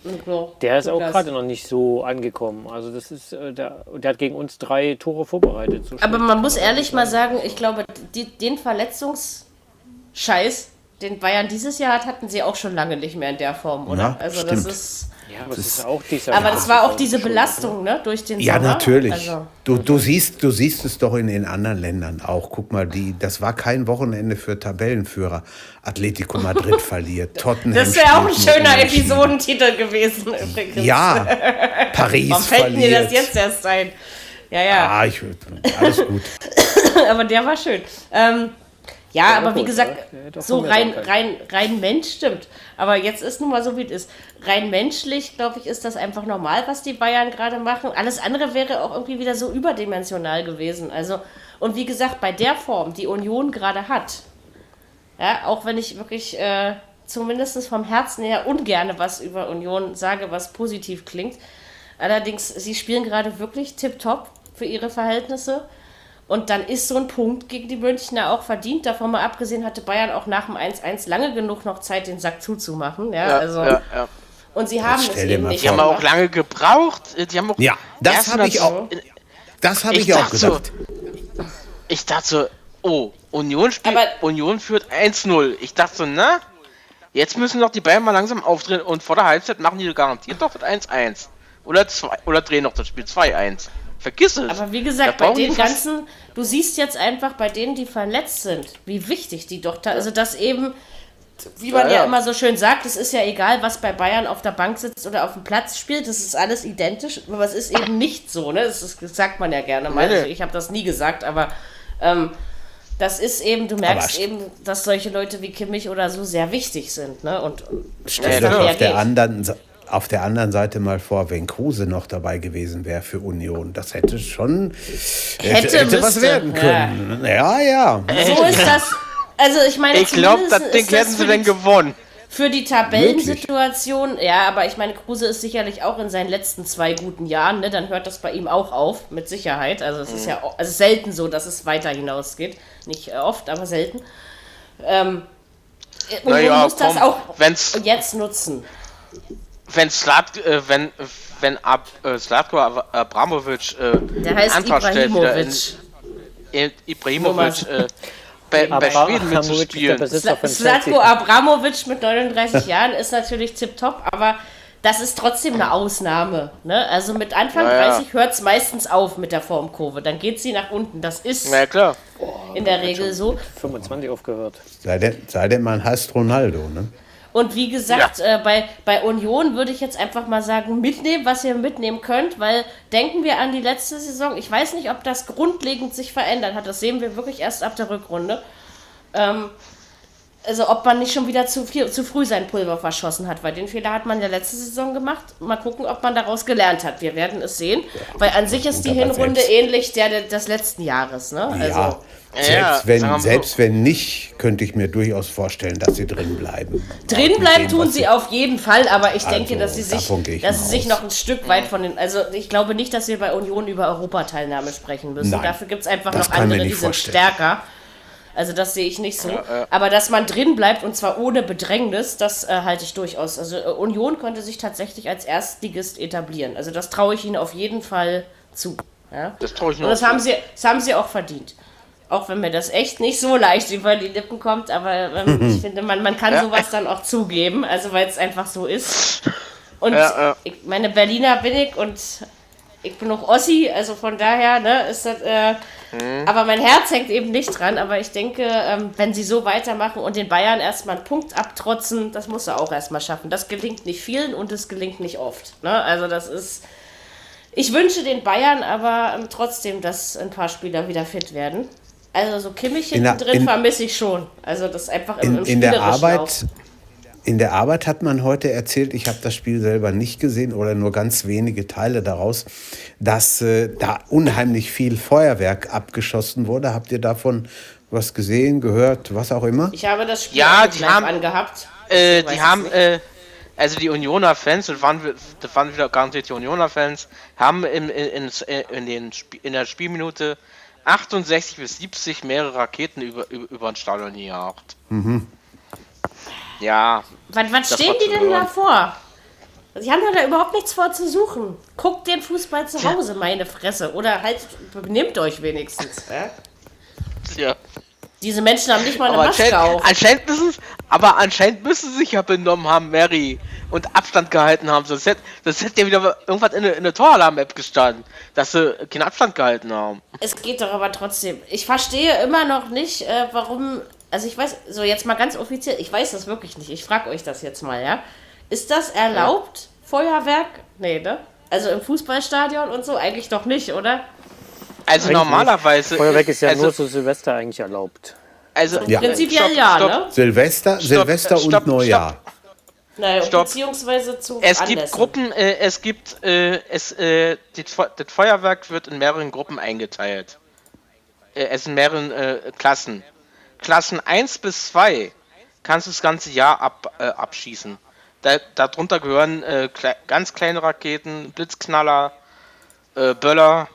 Der ist auch gerade noch nicht so angekommen. Also das ist, äh, der, der hat gegen uns drei Tore vorbereitet. So Aber man muss ehrlich mal sagen, ich glaube, die, den Verletzungsscheiß, den Bayern dieses Jahr hat, hatten sie auch schon lange nicht mehr in der Form, oder? Ja, also stimmt. das ist. Ja, aber, das ist auch dieser aber das war auch diese Belastung ne, durch den Ja, Sommer. natürlich. Also. Du, du, siehst, du siehst es doch in den anderen Ländern auch. Guck mal, die, das war kein Wochenende für Tabellenführer. Atletico Madrid verliert, Tottenham Das wäre auch ein schöner Episodentitel gewesen übrigens. Ja, Paris Warum fällt verliert. mir das jetzt erst ein? Ja, ja. Ah, ich, alles gut. aber der war schön. Ähm, ja, aber wie gesagt, ja, so rein, rein, rein Mensch stimmt. Aber jetzt ist nun mal so, wie es ist. Rein menschlich, glaube ich, ist das einfach normal, was die Bayern gerade machen. Alles andere wäre auch irgendwie wieder so überdimensional gewesen. Also, und wie gesagt, bei der Form, die Union gerade hat, ja, auch wenn ich wirklich äh, zumindest vom Herzen her ungerne was über Union sage, was positiv klingt. Allerdings, sie spielen gerade wirklich tipptopp für ihre Verhältnisse. Und dann ist so ein Punkt gegen die Münchner auch verdient. Davon mal abgesehen hatte Bayern auch nach dem 1-1 lange genug noch Zeit, den Sack zuzumachen. Ja, ja also, ja, ja. Und sie haben es eben nicht. Die haben auch lange gebraucht. Die haben auch ja, das habe ich auch. Das habe ich, ich, auch gedacht. So, ich dachte so, oh, Union spielt, Aber Union führt 1-0. Ich dachte so, na, jetzt müssen doch die Bayern mal langsam aufdrehen und vor der Halbzeit machen die garantiert doch 1-1. Oder, oder drehen noch das Spiel 2-1. Vergiss es. Aber wie gesagt, bei den ganzen, du siehst jetzt einfach bei denen, die verletzt sind, wie wichtig die doch da, also das eben, wie man ja, ja. ja, immer so schön sagt, es ist ja egal, was bei Bayern auf der Bank sitzt oder auf dem Platz spielt, das ist alles identisch, aber es ist eben nicht so, ne? Das, ist, das sagt man ja gerne mal. Nee. Ich habe das nie gesagt, aber ähm, das ist eben, du merkst eben, dass solche Leute wie Kimmich oder so sehr wichtig sind, ne? Und, und stell dir auf der anderen Seite auf der anderen Seite mal vor, wenn Kruse noch dabei gewesen wäre für Union. Das hätte schon hätte, hätte was werden können. Ja, ja. ja. So ist das. Also ich meine, ich glaube, das Ding hätten sie denn gewonnen. Für die Tabellensituation, ja, aber ich meine, Kruse ist sicherlich auch in seinen letzten zwei guten Jahren, ne? Dann hört das bei ihm auch auf, mit Sicherheit. Also es mhm. ist ja also selten so, dass es weiter hinausgeht. Nicht oft, aber selten. Ähm, Und Naja, man muss das komm, auch wenn's- jetzt nutzen. Wenn Slat, äh, wenn, wenn Ab, äh, Slatko Ab- Abramovic äh, Der heißt Antrag stellt, wieder in, Ibrahimovic. in, Ibrahimovic äh, bei, bei Schweden mitzuspielen. Slatko. Abramovic mit 39 Jahren ist natürlich tipptopp, aber das ist trotzdem eine Ausnahme. Ne? Also mit Anfang Ja, ja. 30 hört es meistens auf mit der Formkurve. Dann geht sie nach unten. Das ist ja, klar. in der Regel so. 25 aufgehört. Sei denn, sei denn man heißt Ronaldo, ne? Und wie gesagt, äh, bei, bei Union würde ich jetzt einfach mal sagen, mitnehmen, was ihr mitnehmen könnt, weil denken wir an die letzte Saison. Ich weiß nicht, ob das grundlegend sich verändert hat. Das sehen wir wirklich erst ab der Rückrunde. Ähm, also ob man nicht schon wieder zu, viel, zu früh sein Pulver verschossen hat, weil den Fehler hat man ja letzte Saison gemacht. Mal gucken, ob man daraus gelernt hat. Wir werden es sehen, weil an sich ist die Hinrunde selbst- ähnlich der de- des letzten Jahres. Ne? Also, ja, selbst, Ja, wenn, selbst wenn nicht, könnte ich mir durchaus vorstellen, dass sie drin bleiben. Drin bleiben tun sie auf jeden Fall, aber ich denke, Also, dass sie sich, dass sie sich noch ein Stück weit von den. Also ich glaube nicht, dass wir bei Union über Europateilnahme sprechen müssen. Nein, Dafür gibt es einfach noch andere, die nicht sind vorstellen. stärker. Also das sehe ich nicht so. Aber dass man drin bleibt und zwar ohne Bedrängnis, das äh, halte ich durchaus. Also äh, Union könnte sich tatsächlich als Erstligist etablieren. Also das traue ich ihnen auf jeden Fall zu. Ja? Das traue ich Und noch. das haben sie, das haben sie auch verdient. Auch wenn mir das echt nicht so leicht über die Lippen kommt, aber ähm, ich finde, man, man kann sowas dann auch zugeben, also weil es einfach so ist. Und Ja, ja. ich meine, Berliner bin ich und ich bin auch Ossi, also von daher, ne, ist das, äh, aber mein Herz hängt eben nicht dran, aber ich denke, ähm, wenn sie so weitermachen und den Bayern erstmal einen Punkt abtrotzen, das muss er auch erstmal schaffen. Das gelingt nicht vielen und es gelingt nicht oft, ne, also das ist, ich wünsche den Bayern aber ähm, trotzdem, dass ein paar Spieler wieder fit werden. Also so Kimmich In hinten drin in- vermisse ich schon. Also das ist einfach im, In, im in, der spielerischen Arbeit, auch. In der Arbeit hat man heute erzählt, ich habe das Spiel selber nicht gesehen oder nur ganz wenige Teile daraus, dass äh, da unheimlich viel Feuerwerk abgeschossen wurde. Habt ihr davon was gesehen, gehört, was auch immer? Ich habe das Spiel Ja, die haben- angehabt. Äh, die haben, äh, also die Unioner Fans, das waren, wir- das waren wieder garantiert die Unioner Fans, haben in, in, in, in, den, in der Spielminute 68 bis 70 mehrere Raketen über, über, über ein Stadion gejagt. Ja, Was, was Das stehen die denn da vor? Sie haben da überhaupt nichts vor zu suchen. Guckt den Fußball zu Hause, meine Fresse. Oder halt, benimmt euch wenigstens. Ja? ja. Diese Menschen haben nicht mal eine Aber Maske anscheinend, auf. anscheinend müssen aber anscheinend müssen sie sich ja benommen haben, Mary, und Abstand gehalten haben. Sonst hätte, das hätte ja wieder irgendwas in der, in der Toralarm-App gestanden, dass sie keinen Abstand gehalten haben. Es geht doch aber trotzdem. Ich verstehe immer noch nicht, äh, warum. Also ich weiß, so jetzt mal ganz offiziell, ich weiß das wirklich nicht. Ich frage euch das jetzt mal, ja. Ist das erlaubt, Feuerwerk? Nee, ne? Also im Fußballstadion und so eigentlich doch nicht, oder? Also Eigentlich normalerweise. Feuerwerk ist ja also, nur zu Silvester eigentlich erlaubt. Also, Ja. Prinzipiell stopp, ja, stopp. ne? Silvester, Silvester stopp, und Neujahr. Naja, Stopp. beziehungsweise zu Es Anlässen. gibt Gruppen, äh, es gibt, äh, es, äh, das Feuerwerk wird in mehreren Gruppen eingeteilt. Äh, es sind mehreren äh, Klassen. Klassen 1 bis 2 kannst du das ganze Jahr ab, äh, abschießen. Da, darunter gehören äh, klei ganz kleine Raketen, Blitzknaller, äh, Böller.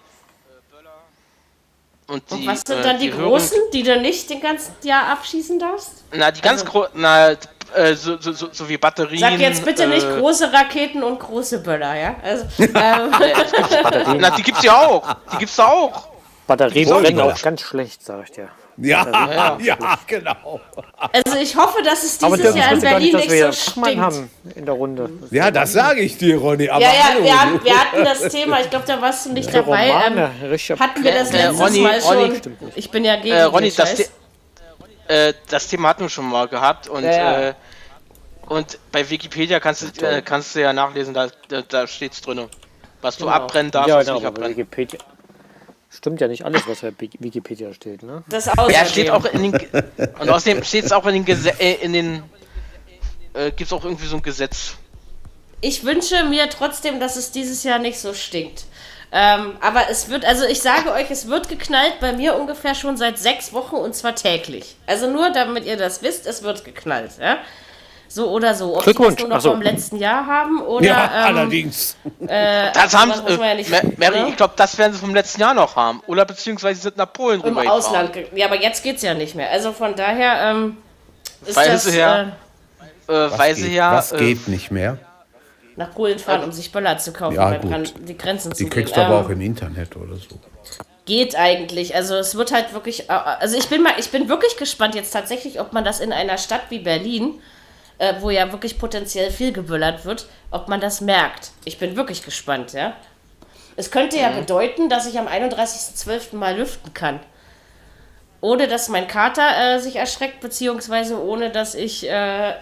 Und die, Und was sind äh, dann die, hören- großen, die du nicht den ganzen Jahr abschießen darfst? Na, die ganz Also- großen, na, äh, so, so, so, so wie Batterien. Sag jetzt bitte nicht äh, große Raketen und große Böller, ja? Also, ähm, Na, die gibt's ja auch. Die gibt's da auch. Batterien brennen auch ganz schlecht, sag ich dir. Ja, ja, genau. also ich hoffe, dass es dieses ich Jahr in Berlin nicht, dass nicht so stinkt. haben in der Runde. Ja, das sage ich dir, Ronny. Aber Ja, ja, wir, hatten, du. wir hatten das Thema, ich glaube, da warst du nicht dabei. Romane, Ähm, richtig. hatten wir das Äh, letztes Ronny, Mal schon. Ronny, ich bin ja gegen Äh, Ronny, das. The äh, das Thema hatten wir schon mal gehabt und Ja, ja. Äh, und bei Wikipedia kannst du äh, kannst du ja nachlesen, da, da, da steht's drin. Was du Genau. abbrennen darfst, ja, was genau, nicht abbrennen. Wikipedia. Stimmt ja nicht alles, was bei Wikipedia steht, ne? Das. Ja, steht auch in den und außerdem steht es auch in den Gese äh, in den äh, gibt's auch irgendwie so ein Gesetz. Ich wünsche mir trotzdem, dass es dieses Jahr nicht so stinkt. Ähm, aber es wird, also ich sage euch, es wird geknallt bei mir ungefähr schon seit sechs Wochen und zwar täglich. Also nur damit ihr das wisst, es wird geknallt. Ja? So oder so. Ob die das Glückwunsch. nur noch so. vom letzten Jahr haben oder. Ja, ähm, allerdings. Das haben das man ja nicht- äh, Ma- Mary, ne? ich glaube, das werden sie vom letzten Jahr noch haben. Oder beziehungsweise sie sind nach Polen Im rübergefahren. Ausland. Ja, aber jetzt geht's ja nicht mehr. Also von daher, ähm, ist Weil das, sie ja- äh, Äh, weil geht, sie ja. was äh, geht nicht mehr? nach Polen fahren, um sich Böller zu kaufen, Ja, weil gut. dran die Grenzen Die zu kriegst du aber auch Ähm, im Internet oder so. Geht eigentlich. Also es wird halt wirklich. äh, Also ich bin mal, ich bin wirklich gespannt jetzt tatsächlich, ob man das in einer Stadt wie Berlin, äh, wo ja wirklich potenziell viel geböllert wird, ob man das merkt. Ich bin wirklich gespannt, ja. Es könnte ja bedeuten, dass ich am 31.12. mal lüften kann. Ohne dass mein Kater äh, sich erschreckt, beziehungsweise ohne dass ich äh,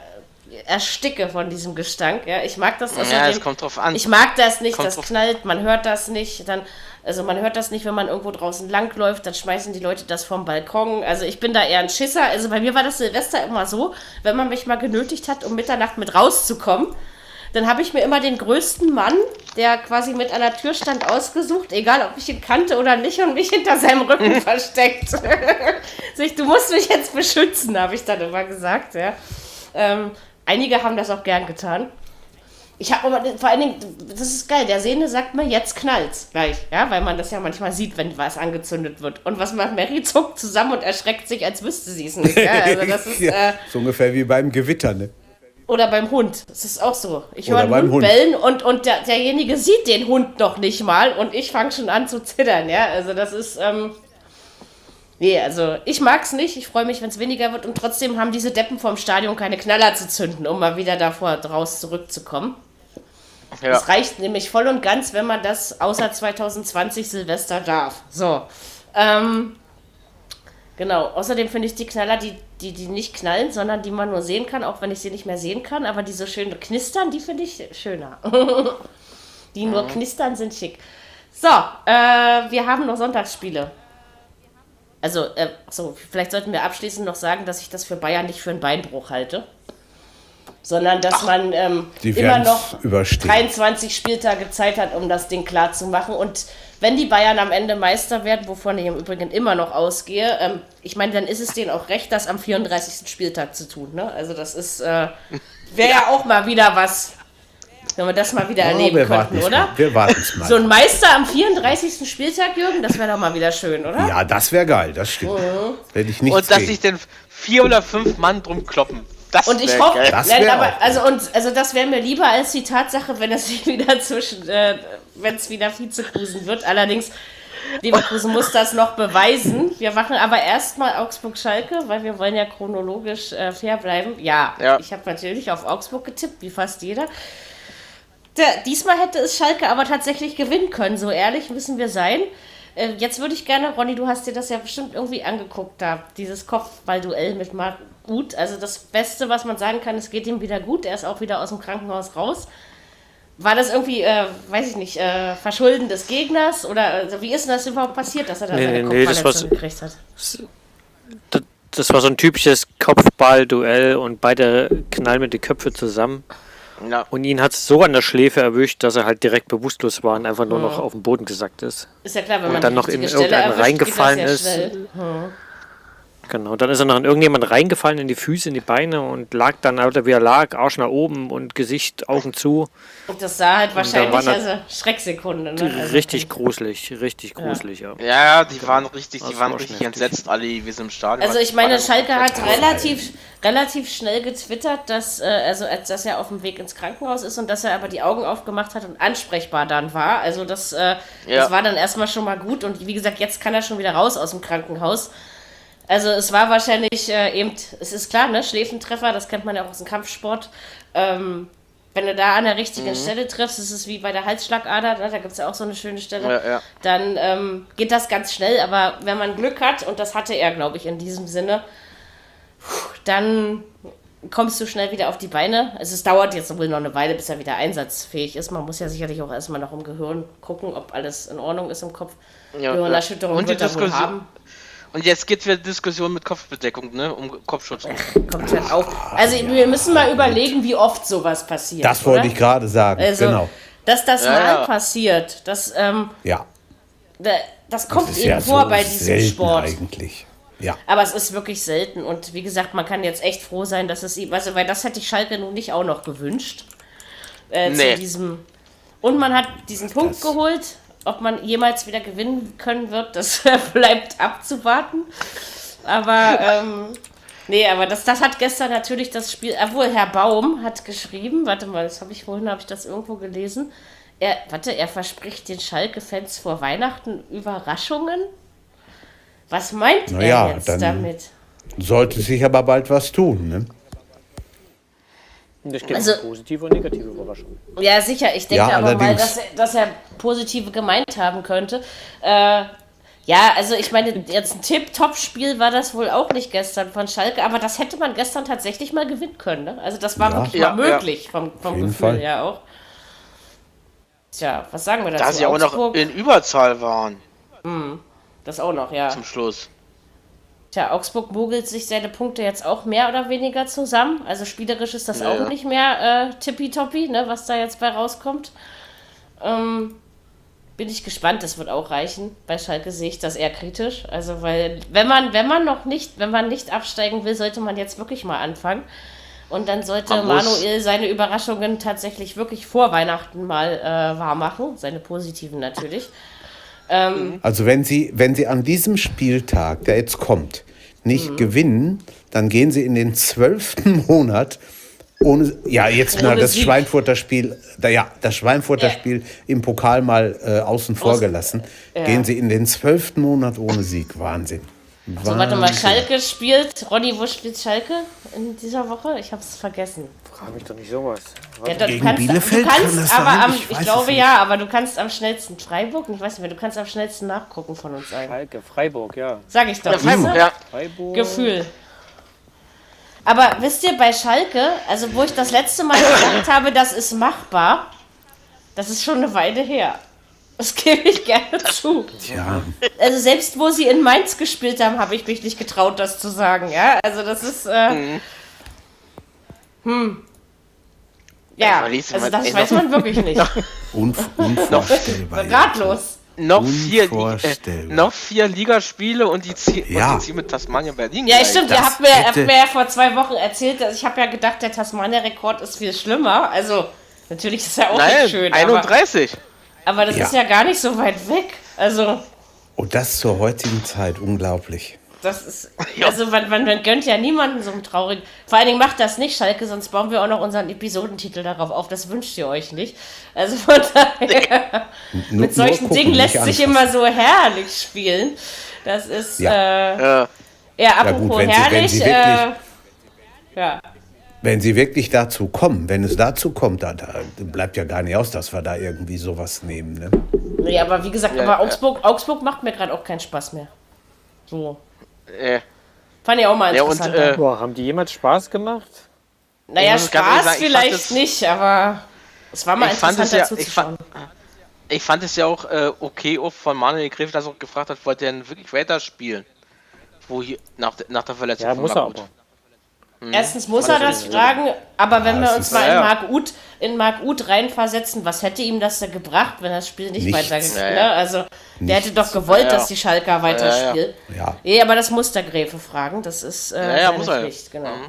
ersticke von diesem Gestank. Ja, ich mag das. Ja, außerdem- es kommt drauf an. Ich mag das nicht, Kommt das knallt, man hört das nicht. Dann, also man hört das nicht, wenn man irgendwo draußen langläuft, dann schmeißen die Leute das vom Balkon. Also ich bin da eher ein Schisser. Also bei mir war das Silvester immer so, wenn man mich mal genötigt hat, um Mitternacht mit rauszukommen, dann habe ich mir immer den größten Mann, der quasi mit an der Tür stand, ausgesucht, egal ob ich ihn kannte oder nicht, und mich hinter seinem Rücken versteckt. Ich, du musst mich jetzt beschützen, habe ich dann immer gesagt. Ja. Ähm, einige haben das auch gern getan. Ich habe aber vor allen Dingen, das ist geil, der Sehne sagt mir, jetzt knallt's gleich, ja, weil man das ja manchmal sieht, wenn was angezündet wird. Und was macht Mary? Zuckt zusammen und erschreckt sich, als wüsste sie es nicht. Ja, also das ist, äh, so ungefähr wie beim Gewitter, ne? oder beim Hund. Das ist auch so. Ich höre einen Hund. bellen und, und der, derjenige sieht den Hund noch nicht mal und ich fange schon an zu zittern, ja. Also das ist, ähm, nee, also ich mag's nicht. Ich freue mich, wenn es weniger wird und trotzdem haben diese Deppen vorm Stadion keine Knaller zu zünden, um mal wieder davor draus zurückzukommen. ja. Es reicht nämlich voll und ganz, wenn man das außer 2020 Silvester darf. So. Ähm, genau. Außerdem finde ich die Knaller, die, die, die nicht knallen, sondern die man nur sehen kann, auch wenn ich sie nicht mehr sehen kann, aber die so schön knistern, die finde ich schöner. die nur knistern, sind schick. So, äh, wir haben noch Sonntagsspiele. Also, äh, so, vielleicht sollten wir abschließend noch sagen, dass ich das für Bayern nicht für einen Beinbruch halte. Sondern dass man ähm, immer noch überstehen. 23 Spieltage Zeit hat, um das Ding klar zu machen. Und wenn die Bayern am Ende Meister werden, wovon ich im Übrigen immer noch ausgehe, ähm, ich meine, dann ist es denen auch recht, das am 34. Spieltag zu tun. Ne? Also das ist, äh, wäre ja auch mal wieder was, wenn wir das mal wieder Ja, erleben oder? mal. Wir warten es mal. So ein Meister am 34. Spieltag, Jürgen, das wäre doch mal wieder schön, oder? ja, das wäre geil, das stimmt. Mhm. Hätte ich nichts Und dass sich denn vier oder fünf Mann drum kloppen. Das Und ich hoffe, nein, aber also und also das wäre mir lieber als die Tatsache, wenn es sich wieder zwischen, äh, wenn es wieder Vizekusen wird. Allerdings, Leverkusen muss das noch beweisen. Wir machen aber erstmal Augsburg-Schalke, weil wir wollen ja chronologisch äh, fair bleiben. Ja, Ja. ich habe natürlich auf Augsburg getippt, wie fast jeder. Der, diesmal hätte es Schalke aber tatsächlich gewinnen können, so ehrlich müssen wir sein. Äh, jetzt würde ich gerne, Ronny, du hast dir das ja bestimmt irgendwie angeguckt da, dieses Kopfballduell mit Marc Uth. Also das Beste, was man sagen kann, es geht ihm wieder gut, er ist auch wieder aus dem Krankenhaus raus. War das irgendwie, äh, weiß ich nicht, äh, Verschulden des Gegners? Oder also wie ist denn das überhaupt passiert, dass er da Nee, seine nee, Kopfverletzung gekriegt hat? Das, das war so ein typisches Kopfball-Duell und beide knallen mit die Köpfe zusammen. Ja. Und ihn hat es so an der Schläfe erwischt, dass er halt direkt bewusstlos war und einfach nur noch auf den Boden gesackt ist. Ist ja klar, wenn Und man dann die noch in irgendeinen erwischt, reingefallen ja ist. schnell. Genau, dann ist er noch in irgendjemand reingefallen, in die Füße, in die Beine und lag dann, Alter, wie er lag, Arsch nach oben und Gesicht, Augen zu. Und das sah halt wahrscheinlich, also Schrecksekunde. Ne? Also, richtig gruselig, richtig gruselig, ja. Ja, ja, die waren richtig, die Das waren war richtig entsetzt, alle, wie sie im Stadion Also ich meine. Schalke hat relativ, relativ schnell getwittert, dass, äh, also als dass er auf dem Weg ins Krankenhaus ist und dass er aber die Augen aufgemacht hat und ansprechbar dann war. Also das, äh, Ja. das war dann erstmal schon mal gut und wie gesagt, jetzt kann er schon wieder raus aus dem Krankenhaus. Also es war wahrscheinlich äh, eben, es ist klar, ne, Schläfentreffer, das kennt man ja auch aus dem Kampfsport. Ähm, wenn du da an der richtigen Mhm. Stelle triffst, ist es wie bei der Halsschlagader, ne, da gibt es ja auch so eine schöne Stelle, Ja, ja. dann ähm, geht das ganz schnell. Aber wenn man Glück hat, und das hatte er, glaube ich, in diesem Sinne, dann kommst du schnell wieder auf die Beine. Also es dauert jetzt wohl noch eine Weile, bis er wieder einsatzfähig ist. Man muss ja sicherlich auch erstmal noch im Gehirn gucken, ob alles in Ordnung ist im Kopf. Ja, Gehirnerschütterung Und die wird er wohl Diskussion- haben. Und jetzt geht wieder Diskussion mit Kopfbedeckung, ne? Um Kopfschutz. Kommt halt auch. Also wir müssen mal überlegen, wie oft sowas passiert. Das wollte oder? ich gerade sagen. Also, genau. dass das Ja, mal ja. passiert, das, ähm, Ja. da- das kommt Das eben ja vor so bei diesem Sport. eigentlich. Ja. Aber es ist wirklich selten. Und wie gesagt, man kann jetzt echt froh sein, dass es ihm. Also, weil das hätte ich Schalke nun nicht auch noch gewünscht. Äh, Nee. Zu diesem. Und man hat diesen Punkt geholt. Ob man jemals wieder gewinnen können wird, das bleibt abzuwarten. Aber ähm, Nee, aber das, das hat gestern natürlich das Spiel, obwohl Herr Baum hat geschrieben, warte mal, das habe ich vorhin, habe ich das irgendwo gelesen. Er, warte, er verspricht den Schalke-Fans vor Weihnachten Überraschungen. Was meint Naja, er jetzt damit? Sollte sich aber bald was tun, ne? Das gibt Also- positive und negative Überraschungen. Ja, sicher. Ich denke Ja, aber mal, allerdings. dass er, dass er positive gemeint haben könnte. Äh, ja, also ich meine, jetzt ein Tipp-Top-Spiel war das wohl auch nicht gestern von Schalke, aber das hätte man gestern tatsächlich mal gewinnen können. Ne? Also das war Ja. wirklich Ja, mal möglich vom, vom jeden Gefühl Fall. her auch. Tja, was sagen wir dazu? Da sie auch noch in Überzahl waren das auch noch, ja. zum Schluss. Tja, Augsburg mogelt sich seine Punkte jetzt auch mehr oder weniger zusammen. Also spielerisch ist das Ja, auch ja. nicht mehr äh, tippitoppi, ne, was da jetzt bei rauskommt. Ähm, bin ich gespannt, das wird auch reichen. Bei Schalke sehe ich das eher kritisch. Also, weil, wenn man, wenn man noch nicht, wenn man nicht absteigen will, sollte man jetzt wirklich mal anfangen. Und dann sollte Manuel seine Überraschungen tatsächlich wirklich vor Weihnachten mal äh, wahr machen. Seine positiven natürlich. Also wenn Sie, wenn Sie an diesem Spieltag, der jetzt kommt, nicht Mhm. gewinnen, dann gehen Sie in den zwölften Monat ohne, ja jetzt mal das Sieg. Schweinfurter Spiel, da, ja, das Schweinfurter Ja. Spiel im Pokal mal äh, außen vor gelassen, Ja. gehen Sie in den zwölften Monat ohne Sieg. Wahnsinn. So, warte mal, Wahnsinn. Schalke spielt. Ronny, wo spielt Schalke in dieser Woche? Ich habe es vergessen. Frag mich doch nicht sowas. Ja, da- du Gegen kannst, Bielefeld du kannst kann das aber sein? am, Ich ich, glaube ja, aber du kannst am schnellsten Freiburg, ich weiß nicht mehr, du kannst am schnellsten nachgucken von uns allen. Schalke, Freiburg, ja. Sag ich doch. Ja, Freiburg, ja. Freiburg. Gefühl. Aber wisst ihr, bei Schalke, also wo ich das letzte Mal gesagt habe, das ist machbar, das ist schon eine Weile her. Das gebe ich gerne zu. Ja, Also selbst wo sie in Mainz gespielt haben, habe ich mich nicht getraut, das zu sagen. Ja, also das ist. Äh, Mhm. Hm. Ja, also das ey, weiß man wirklich nicht. unv unvorstellbar. Ratlos. Noch vier, äh, noch vier Ligaspiele und die, zieh Ja. ziehen mit Tasmania Berlin. Ja, stimmt. Ihr habt mir, habt mir ja vor zwei Wochen erzählt, dass ich habe ja gedacht, der Tasmania-Rekord ist viel schlimmer. Also natürlich ist er auch Nein, nicht schön, aber, 31. aber das Ja. ist ja gar nicht so weit weg. Also Und das zur heutigen Zeit, unglaublich. das ist, Ja. also man, man, man gönnt ja niemanden so einen traurigen. Vor allen Dingen macht das nicht Schalke, sonst bauen wir auch noch unseren Episodentitel darauf auf. Das wünscht ihr euch nicht. Also von daher, mit solchen gucken, Dingen lässt sich immer so herrlich spielen. Das ist Ja. äh, Äh, ja apropos gut, wenn sie- wenn herrlich. sie äh, ja. Wenn sie wirklich dazu kommen, wenn es dazu kommt, da, da bleibt ja gar nicht aus, dass wir da irgendwie sowas nehmen. Ne? Nee, aber wie gesagt, Ja, aber ja. Augsburg, Augsburg macht mir gerade auch keinen Spaß mehr. So. äh, Fand ich auch mal Ja, und, interessant. äh, Boah, haben die jemals Spaß gemacht? naja, Spaß sagen, ich vielleicht es- nicht, aber es war mal ich fand es interessanter ja, ich fand, ich fand es ja auch äh, okay, auch von Manuel Greff, dass er auch gefragt hat, wollte er denn wirklich weiter spielen? Wo hier, nach, der- nach der Verletzung Ja, von muss er aber. Erstens muss er das fragen, aber wenn Ja, wir uns mal in Ja, ja. Marc Uth, in Marc Uth reinversetzen, was hätte ihm das denn gebracht, wenn das Spiel nicht Nichts. weitergeht? Ja, Ne? ja. Also, der hätte doch gewollt, Ja, ja. dass die Schalker weiterspielen. Ja. Nee, aber das muss der Gräfe fragen. Das ist äh, Ja, ja, muss er ja. Pflicht, genau. Mhm.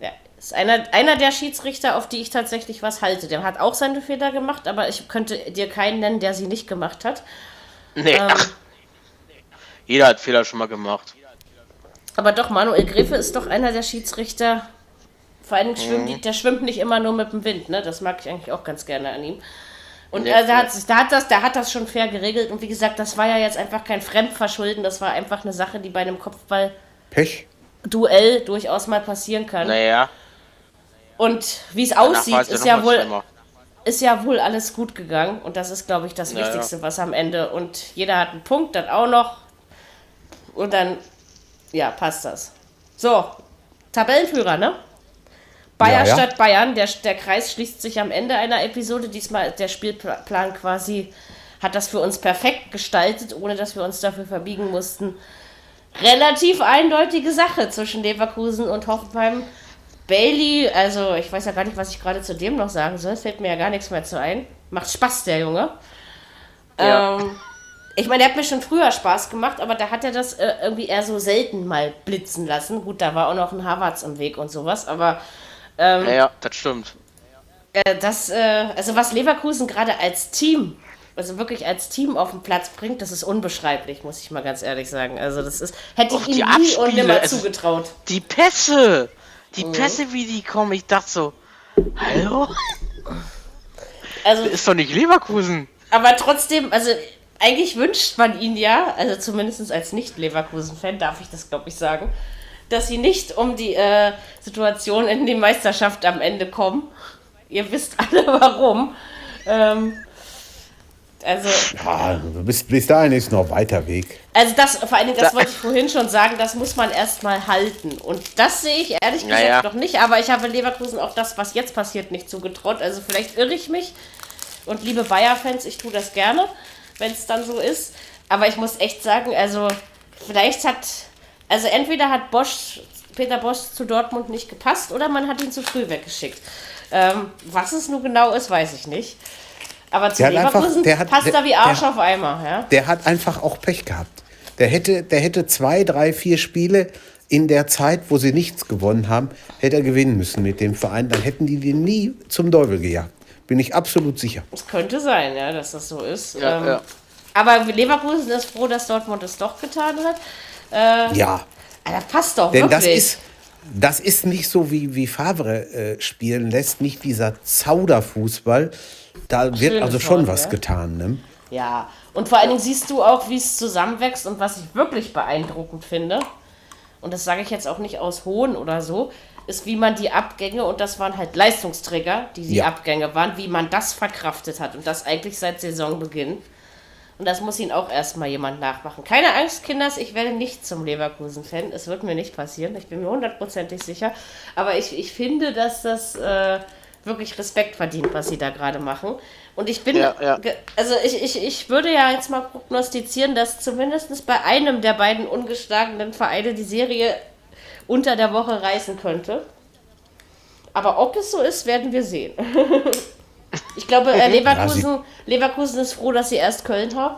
Ja, ist einer, einer der Schiedsrichter, auf die ich tatsächlich was halte. Der hat auch seine Fehler gemacht, aber ich könnte dir keinen nennen, der sie nicht gemacht hat. Nee, Ähm, ach. Jeder hat Fehler schon mal gemacht. Aber doch, Manuel Gräfe ist doch einer der Schiedsrichter. Vor allem schwimmt die, der schwimmt nicht immer nur mit dem Wind, ne? Das mag ich eigentlich auch ganz gerne an ihm. Und Ja, äh, der, ja. hat, der, hat das, der hat das schon fair geregelt. Und wie gesagt, das war ja jetzt einfach kein Fremdverschulden. Das war einfach eine Sache, die bei einem Kopfball-Duell Pech? durchaus mal passieren kann. Naja, Und wie es aussieht, ist ja wohl schlimmer. ist ja wohl alles gut gegangen und das ist, glaube ich, das Ja, ja. Wichtigste, was am Ende. Und jeder hat einen Punkt, dann auch noch. Und dann, ja, passt das. So, Tabellenführer, ne? Bayer Ja, ja. statt Bayern, der, der Kreis schließt sich am Ende einer Episode. Diesmal ist der Spielplan quasi, hat das für uns perfekt gestaltet, ohne dass wir uns dafür verbiegen mussten. Relativ eindeutige Sache zwischen Leverkusen und Hoffenheim. Bailey, also ich weiß ja gar nicht, was ich gerade zu dem noch sagen soll. Fällt mir ja gar nichts mehr zu ein. Macht Spaß, der Junge. Ja. Ähm, ich meine, der hat mir schon früher Spaß gemacht, aber da hat er das äh, irgendwie eher so selten mal blitzen lassen. Gut, da war auch noch ein Havertz im Weg und sowas, aber Naja, das stimmt. äh, das, äh, also was Leverkusen gerade als Team also wirklich als Team auf den Platz bringt, das ist unbeschreiblich, muss ich mal ganz ehrlich sagen. Also das ist, hätte ich Och, ihm nie und Abspiele, nimmer also- zugetraut. Die Pässe! Die Pässe, wie die kommen, ich dachte so, hallo? Also, Ist doch nicht Leverkusen. aber trotzdem, also eigentlich wünscht man ihn ja, also zumindest als Nicht-Leverkusen-Fan darf ich das, glaube ich, sagen, dass sie nicht um die äh, Situation in die Meisterschaft am Ende kommen. Ihr wisst alle warum. Ähm, also, Ja, bis, bis dahin ist noch weiter Weg. also das, vor allen Dingen, das Da- wollte ich vorhin schon sagen, das muss man erstmal halten. Und das sehe ich ehrlich gesagt Naja. noch nicht, aber ich habe Leverkusen auch das, was jetzt passiert, nicht zugetraut. Also vielleicht irre ich mich. Und liebe Bayer-Fans, ich tue das gerne, wenn es dann so ist. Aber ich muss echt sagen, also vielleicht hat, also entweder hat Bosch, Peter Bosch zu Dortmund nicht gepasst oder man hat ihn zu früh weggeschickt. Ähm, was es nun genau ist, weiß ich nicht. Aber zu Der einfach- Leverkusen der hat- passt der- er wie Arsch der- auf Eimer. Ja? Der hat einfach auch Pech gehabt. Der hätte, der hätte zwei, drei, vier Spiele in der Zeit, wo sie nichts gewonnen haben, hätte er gewinnen müssen mit dem Verein. Dann hätten die den nie zum Teufel gejagt. Bin ich absolut sicher. Es könnte sein, ja, dass das so ist. Ja, ähm, ja. Aber Leverkusen ist froh, dass Dortmund es doch getan hat. Äh, Ja, aber das passt doch denn wirklich. das ist, das ist nicht so, wie, wie Favre äh, spielen lässt, nicht dieser Zauderfußball. Da wird Schönes also schon Wort, was ja. getan. Ne? Ja, und vor allen Dingen siehst du auch, wie es zusammenwächst und was ich wirklich beeindruckend finde, und das sage ich jetzt auch nicht aus Hohn oder so, ist, wie man die Abgänge, und das waren halt Leistungsträger, die die Ja. Abgänge waren, wie man das verkraftet hat und das eigentlich seit Saisonbeginn. Und das muss ihn auch erstmal jemand nachmachen. Keine Angst, Kinders, ich werde nicht zum Leverkusen-Fan. Es wird mir nicht passieren, ich bin mir hundertprozentig sicher. Aber ich, ich finde, dass das äh, wirklich Respekt verdient, was sie da gerade machen. Und ich bin, Ja, ja. also ich, ich, ich würde ja jetzt mal prognostizieren, dass zumindest bei einem der beiden ungeschlagenen Vereine die Serie unter der Woche reißen könnte. Aber ob es so ist, werden wir sehen. Ich glaube, äh, Leverkusen, Leverkusen ist froh, dass sie erst Köln haben.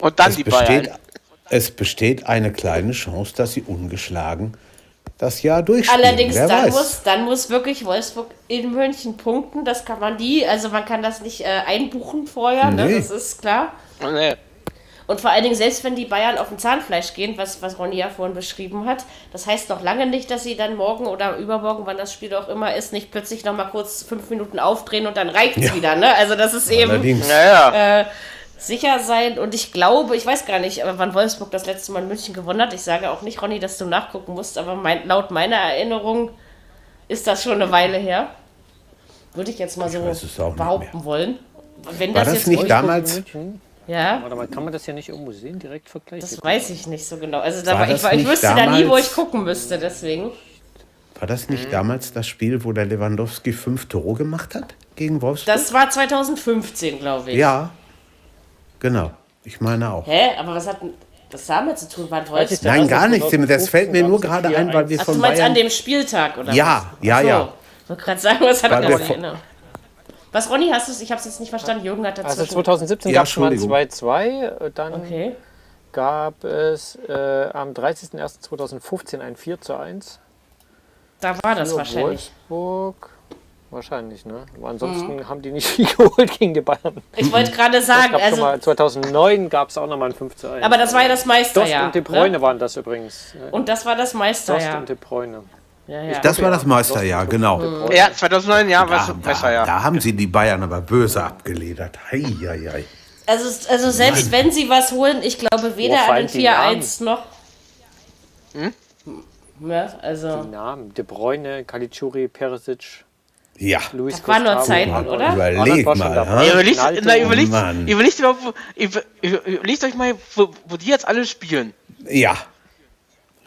Und dann Es die besteht, Bayern. es besteht eine kleine Chance, dass sie ungeschlagen das Jahr durchspielen. Allerdings, Wer dann weiß. muss, dann muss wirklich Wolfsburg in München punkten. Das kann man die, also man kann das nicht äh, einbuchen vorher, ne? Nee. das ist klar. Nee. Und vor allen Dingen, selbst wenn die Bayern auf dem Zahnfleisch gehen, was, was Ronny ja vorhin beschrieben hat, das heißt noch lange nicht, dass sie dann morgen oder übermorgen, wann das Spiel auch immer ist, nicht plötzlich noch mal kurz fünf Minuten aufdrehen und dann reicht es Ja. wieder. Ne? Also das ist eben Allerdings. Äh, sicher sein. Und ich glaube, ich weiß gar nicht, wann Wolfsburg das letzte Mal in München gewonnen hat. Ich sage auch nicht, Ronny, dass du nachgucken musst, aber mein, laut meiner Erinnerung ist das schon eine Weile her. Würde ich jetzt mal so behaupten wollen. Wenn War das, das jetzt nicht damals? München. Ja, Warte mal, kann man das ja nicht irgendwo sehen, direkt vergleichen? das weiß ich nicht so genau. Also da War ich, das war, ich wüsste da nie, wo ich gucken müsste, deswegen. War das Mhm. nicht damals das Spiel, wo der Lewandowski fünf Tore gemacht hat gegen Wolfsburg? Das war 2015, glaube ich. ja, genau. Ich meine auch. Hä? Aber was hat das damit zu tun? Wann? Ja, Nein, gar nicht. 2015 Das fällt mir nur gerade ein, weil wir Ach, du von meinst an Bayern... dem Spieltag, oder Ja, was? ja, ja. Ich wollte gerade sagen, was hat er denn vor- erinnert? Was, Ronny, hast du es? Ich habe es jetzt nicht verstanden. Jürgen hat dazwischen. Also 2017 Ja, gab es mal Entschuldigung. 2-2, äh, dann Okay. gab es äh, am 30.01.2015 ein 4 zu 1 Da war das für wahrscheinlich. Wolfsburg. Wahrscheinlich, ne? Aber Mhm. ansonsten haben die nicht viel geholt gegen die Bayern. Ich wollte gerade sagen, schon also. mal, 2009 gab es auch nochmal ein 5 zu 1. Aber das war ja das Dost Meisterjahr. und De Bruyne ne? waren das übrigens. ne? Und das war das Dost Meisterjahr. und De Bruyne. Ja, ja. Das war das Meisterjahr, genau. Ja, 2009, ja, was Da, besser, da, ja. da haben sie die Bayern aber böse abgeledert. Hei, hei, hei. Also, also selbst wenn sie was holen, ich glaube weder Oh, an den die 4-1 noch. Hm? Ja, also. Die Namen: De Bruyne, Caligiuri, Perisic, Ja, Luis Das waren nur. Zeiten, oder? überleg war schon mal. Überlegt, na, überlegt, Mann. überlegt, überhaupt, wo- über- über- überlegt euch mal, wo, wo die jetzt alle spielen. Ja,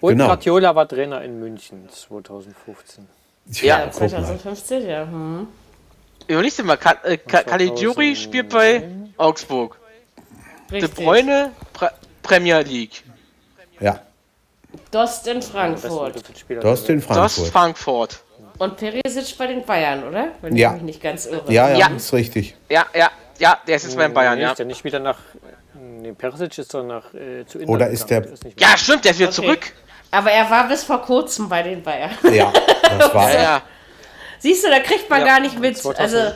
Und Genau. Guardiola war Trainer in München 2015. Ja, Ja, guck mal. 2015, ja. Hm. Überlegt dir mal, Ka äh, Ka Caligiuri 2009. spielt bei Augsburg. De Richtig. Bruyne, Pre Premier League. Ja, Dost in Frankfurt. Du hast der den Das Frankfurt. Frankfurt. Und Perisic bei den Bayern, oder? Wenn Ja. ich mich nicht ganz irre. Ja, ja, Ja. ist richtig. Ja, ja, ja, der ist jetzt beim Bayern, nee, ja. Ist der nicht wieder nach. Nee, Perisic ist doch nach äh, zu Inter Oder ist der- ist Ja, stimmt, der ist wieder Okay. zurück. Aber er war bis vor kurzem bei den Bayern. Ja, das war Ja, ja. Siehst du, da kriegt man Ja, gar nicht mit. 2000. Also,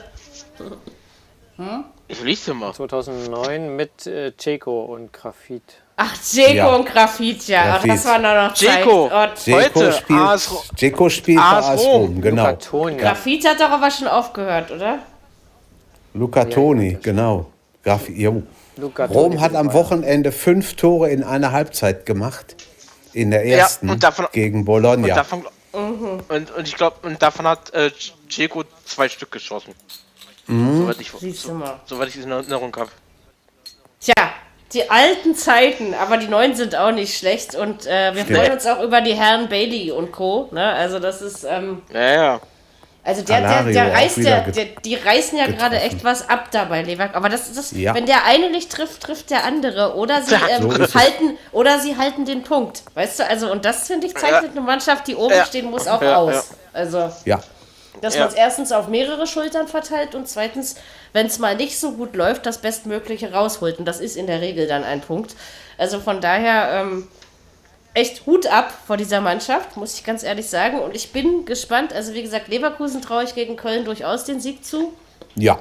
Ich lies dir mal. 2009 mit äh, Ceco und Grafit. Ach, Jeko Ja. und Grafit, ja. Grafit. Das war noch noch. Oh, Dzeko Heute spielt, AS Dzeko spielt bei AS AS Rom. Genau. Grafit hat doch aber schon aufgehört, oder? Luca Toni, genau. Graf, Rom Toni hat am. Wochenende fünf Tore in einer Halbzeit gemacht. In der Ja, ersten und davon- gegen Und Bologna. davon, und, und ich glaube, und davon hat äh, Dzeko zwei Stück geschossen. Soweit ich, mal. soweit ich es in Erinnerung habe. Tja, die alten Zeiten, aber die neuen sind auch nicht schlecht. Und äh, wir Stimmt. freuen uns auch über die Herren Bailey und Co. Ne? Also das ist, ähm, Ja, ja. Also der, der, Alario der reißt ja, der, die reißen ja gerade echt was ab dabei, Leverkusen. Aber das ist das, Ja. wenn der eine nicht trifft, trifft der andere. Oder sie Ja, ähm, so halten, oder sie halten den Punkt. Weißt du, also und das finde ich zeichnet eine Mannschaft, die oben Ja. stehen muss, auch Ja, aus. ja. Also Ja, dass Ja. man es erstens auf mehrere Schultern verteilt und zweitens, wenn es mal nicht so gut läuft, das Bestmögliche rausholt. Und das ist in der Regel dann ein Punkt. Also von daher ähm, echt Hut ab vor dieser Mannschaft, muss ich ganz ehrlich sagen. Und ich bin gespannt. Also wie gesagt, Leverkusen traue ich gegen Köln durchaus den Sieg zu. ja.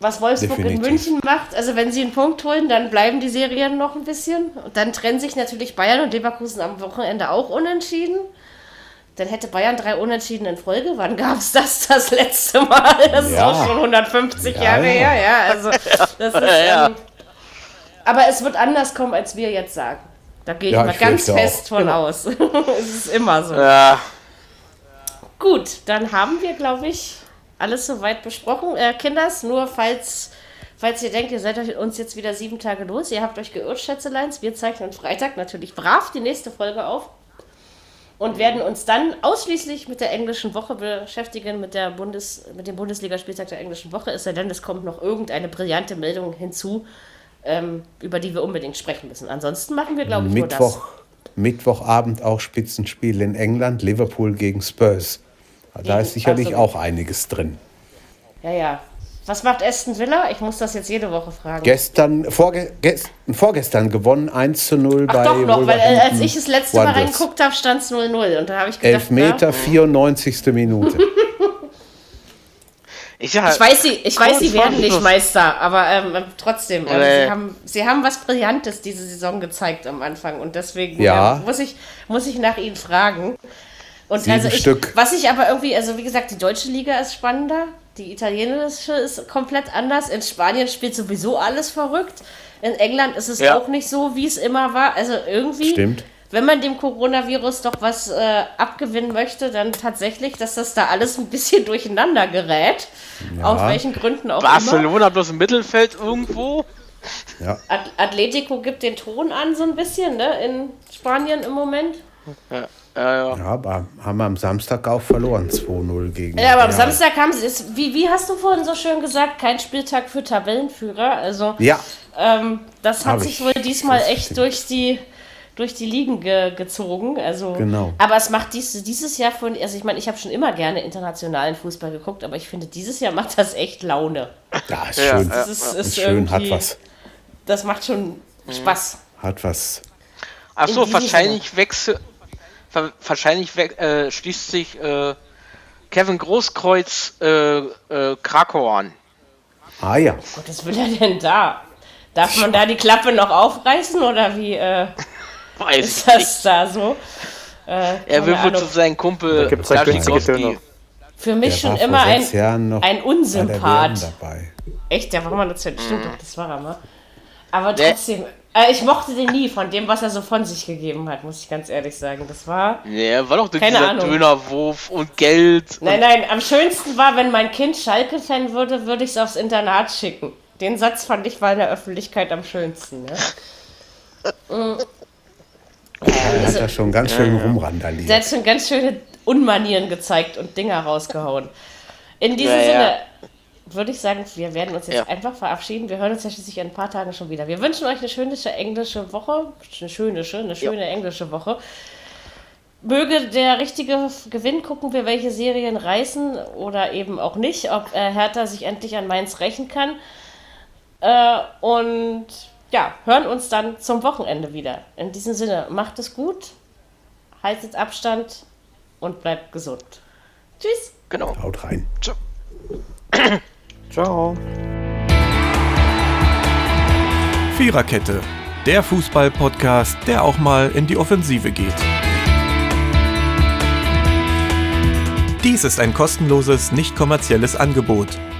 Was Wolfsburg in Definitiv. München macht, also wenn sie einen Punkt holen, dann bleiben die Serien noch ein bisschen. Und dann trennen sich natürlich Bayern und Leverkusen am Wochenende auch unentschieden. Dann hätte Bayern drei Unentschieden in Folge. Wann gab es das das letzte Mal? Das ist Ja. auch schon 150 Ja, Jahre ja. her. Ja, also das ist, Ja. ähm, aber es wird anders kommen, als wir jetzt sagen. Da gehe ich Ja, mal ich ganz fest von aus. es ist immer so. Ja, Gut, dann haben wir, glaube ich, alles soweit besprochen. Äh, Kinders, nur falls, falls ihr denkt, ihr seid uns jetzt wieder sieben Tage los, ihr habt euch geirrt, Schätzeleins. Wir zeichnen Freitag natürlich brav die nächste Folge auf und werden uns dann ausschließlich mit der englischen Woche beschäftigen, mit, der Bundes, mit dem Bundesligaspieltag der englischen Woche. Es sei denn, es kommt noch irgendeine brillante Meldung hinzu, ähm, über die wir unbedingt sprechen müssen. Ansonsten machen wir, glaube ich, nur das. Mittwoch, Mittwochabend auch Spitzenspiel in England, Liverpool gegen Spurs. Da Gegen ist sicherlich Arsenal. auch einiges drin. Ja, ja. Was macht Aston Villa? Ich muss das jetzt jede Woche fragen. Gestern, vorge gest, vorgestern gewonnen, 1 zu 0 Ach bei doch noch, weil äh, als ich das letzte Mal Wanderers. reingeguckt habe, stand es 0-0. Und da habe ich gedacht, Elfmeter, na, 94. Minute. ich ja. ich weiß, sie, ich weiß, sie werden nicht. Meister, aber ähm, trotzdem, ähm, Nee. sie, haben, sie haben was Brillantes diese Saison gezeigt am Anfang und deswegen Ja. ähm, muss, ich, muss ich nach ihnen fragen. Und Sieben also ich, Stück. was ich aber irgendwie, also wie gesagt, die deutsche Liga ist spannender, die italienische ist komplett anders. In Spanien spielt sowieso alles verrückt. In England ist es Ja. auch nicht so, wie es immer war. Also irgendwie, Stimmt. Wenn man dem Coronavirus doch was äh, abgewinnen möchte, dann tatsächlich, dass das da alles ein bisschen durcheinander gerät. Aus welchen Gründen auch immer. Barcelona bloß im Mittelfeld irgendwo. Ja. At Atletico gibt den Ton an, so ein bisschen, ne? In Spanien im Moment. Ja, ja, ja. ja, aber haben wir am Samstag auch verloren, 2-0 gegen. Ja, aber am. Samstag haben sie es, wie, wie hast du vorhin so schön gesagt, kein Spieltag für Tabellenführer. Also, Ja, ähm, das hat Hab sich ich. wohl diesmal Das echt stimmt. durch die durch die Ligen ge gezogen. Also, Genau. Aber es macht dies, dieses Jahr von, also ich meine, ich habe schon immer gerne internationalen Fußball geguckt, aber ich finde, dieses Jahr macht das echt Laune. ja, ist Ja, schön. Das ist, ist schön, hat was. Das macht schon Spaß. Hat was. Achso, wahrscheinlich wechsel. Wahrscheinlich we äh, schließt sich äh, Kevin Großkreuz äh, äh, Krakau an. Ah ja. Gott, was will er denn da? Darf man da die Klappe noch aufreißen oder wie äh, Weiß ist ich nicht. das da so? Äh, Er will wohl zu seinem Kumpel. Döner. Für mich Der schon immer ein, ein Unsympath. Echt, der war mal das stimmt doch, das war er mal. Aber Der- trotzdem, äh, ich mochte den nie von dem, was er so von sich gegeben hat, muss ich ganz ehrlich sagen. Das war. Er war doch Keine dieser Ahnung. Dönerwurf und Geld. Nein, nein, am schönsten war, wenn mein Kind Schalke-Fan würde, würde ich es aufs Internat schicken. Den Satz fand ich war in der Öffentlichkeit am schönsten. Ne? Mm. Er hat da schon ganz schön rumrandaliert. Der hat schon ganz schöne Unmanieren gezeigt und Dinger rausgehauen. In diesem Ja, ja. Sinne würde ich sagen, wir werden uns jetzt Ja. einfach verabschieden. Wir hören uns ja schließlich in ein paar Tagen schon wieder. Wir wünschen euch eine schöne englische Woche. Eine schöne, eine schöne englische Woche. Möge der richtige Gewinn, gucken wir, welche Serien reißen oder eben auch nicht, ob äh, Hertha sich endlich an Mainz rächen kann. Äh, und ja, hören uns dann zum Wochenende wieder. In diesem Sinne, macht es gut, haltet Abstand und bleibt gesund. Tschüss. Genau. Haut rein. Ciao. Ciao. Viererkette, der Fußball-Podcast, der auch mal in die Offensive geht. Dies ist ein kostenloses, nicht kommerzielles Angebot.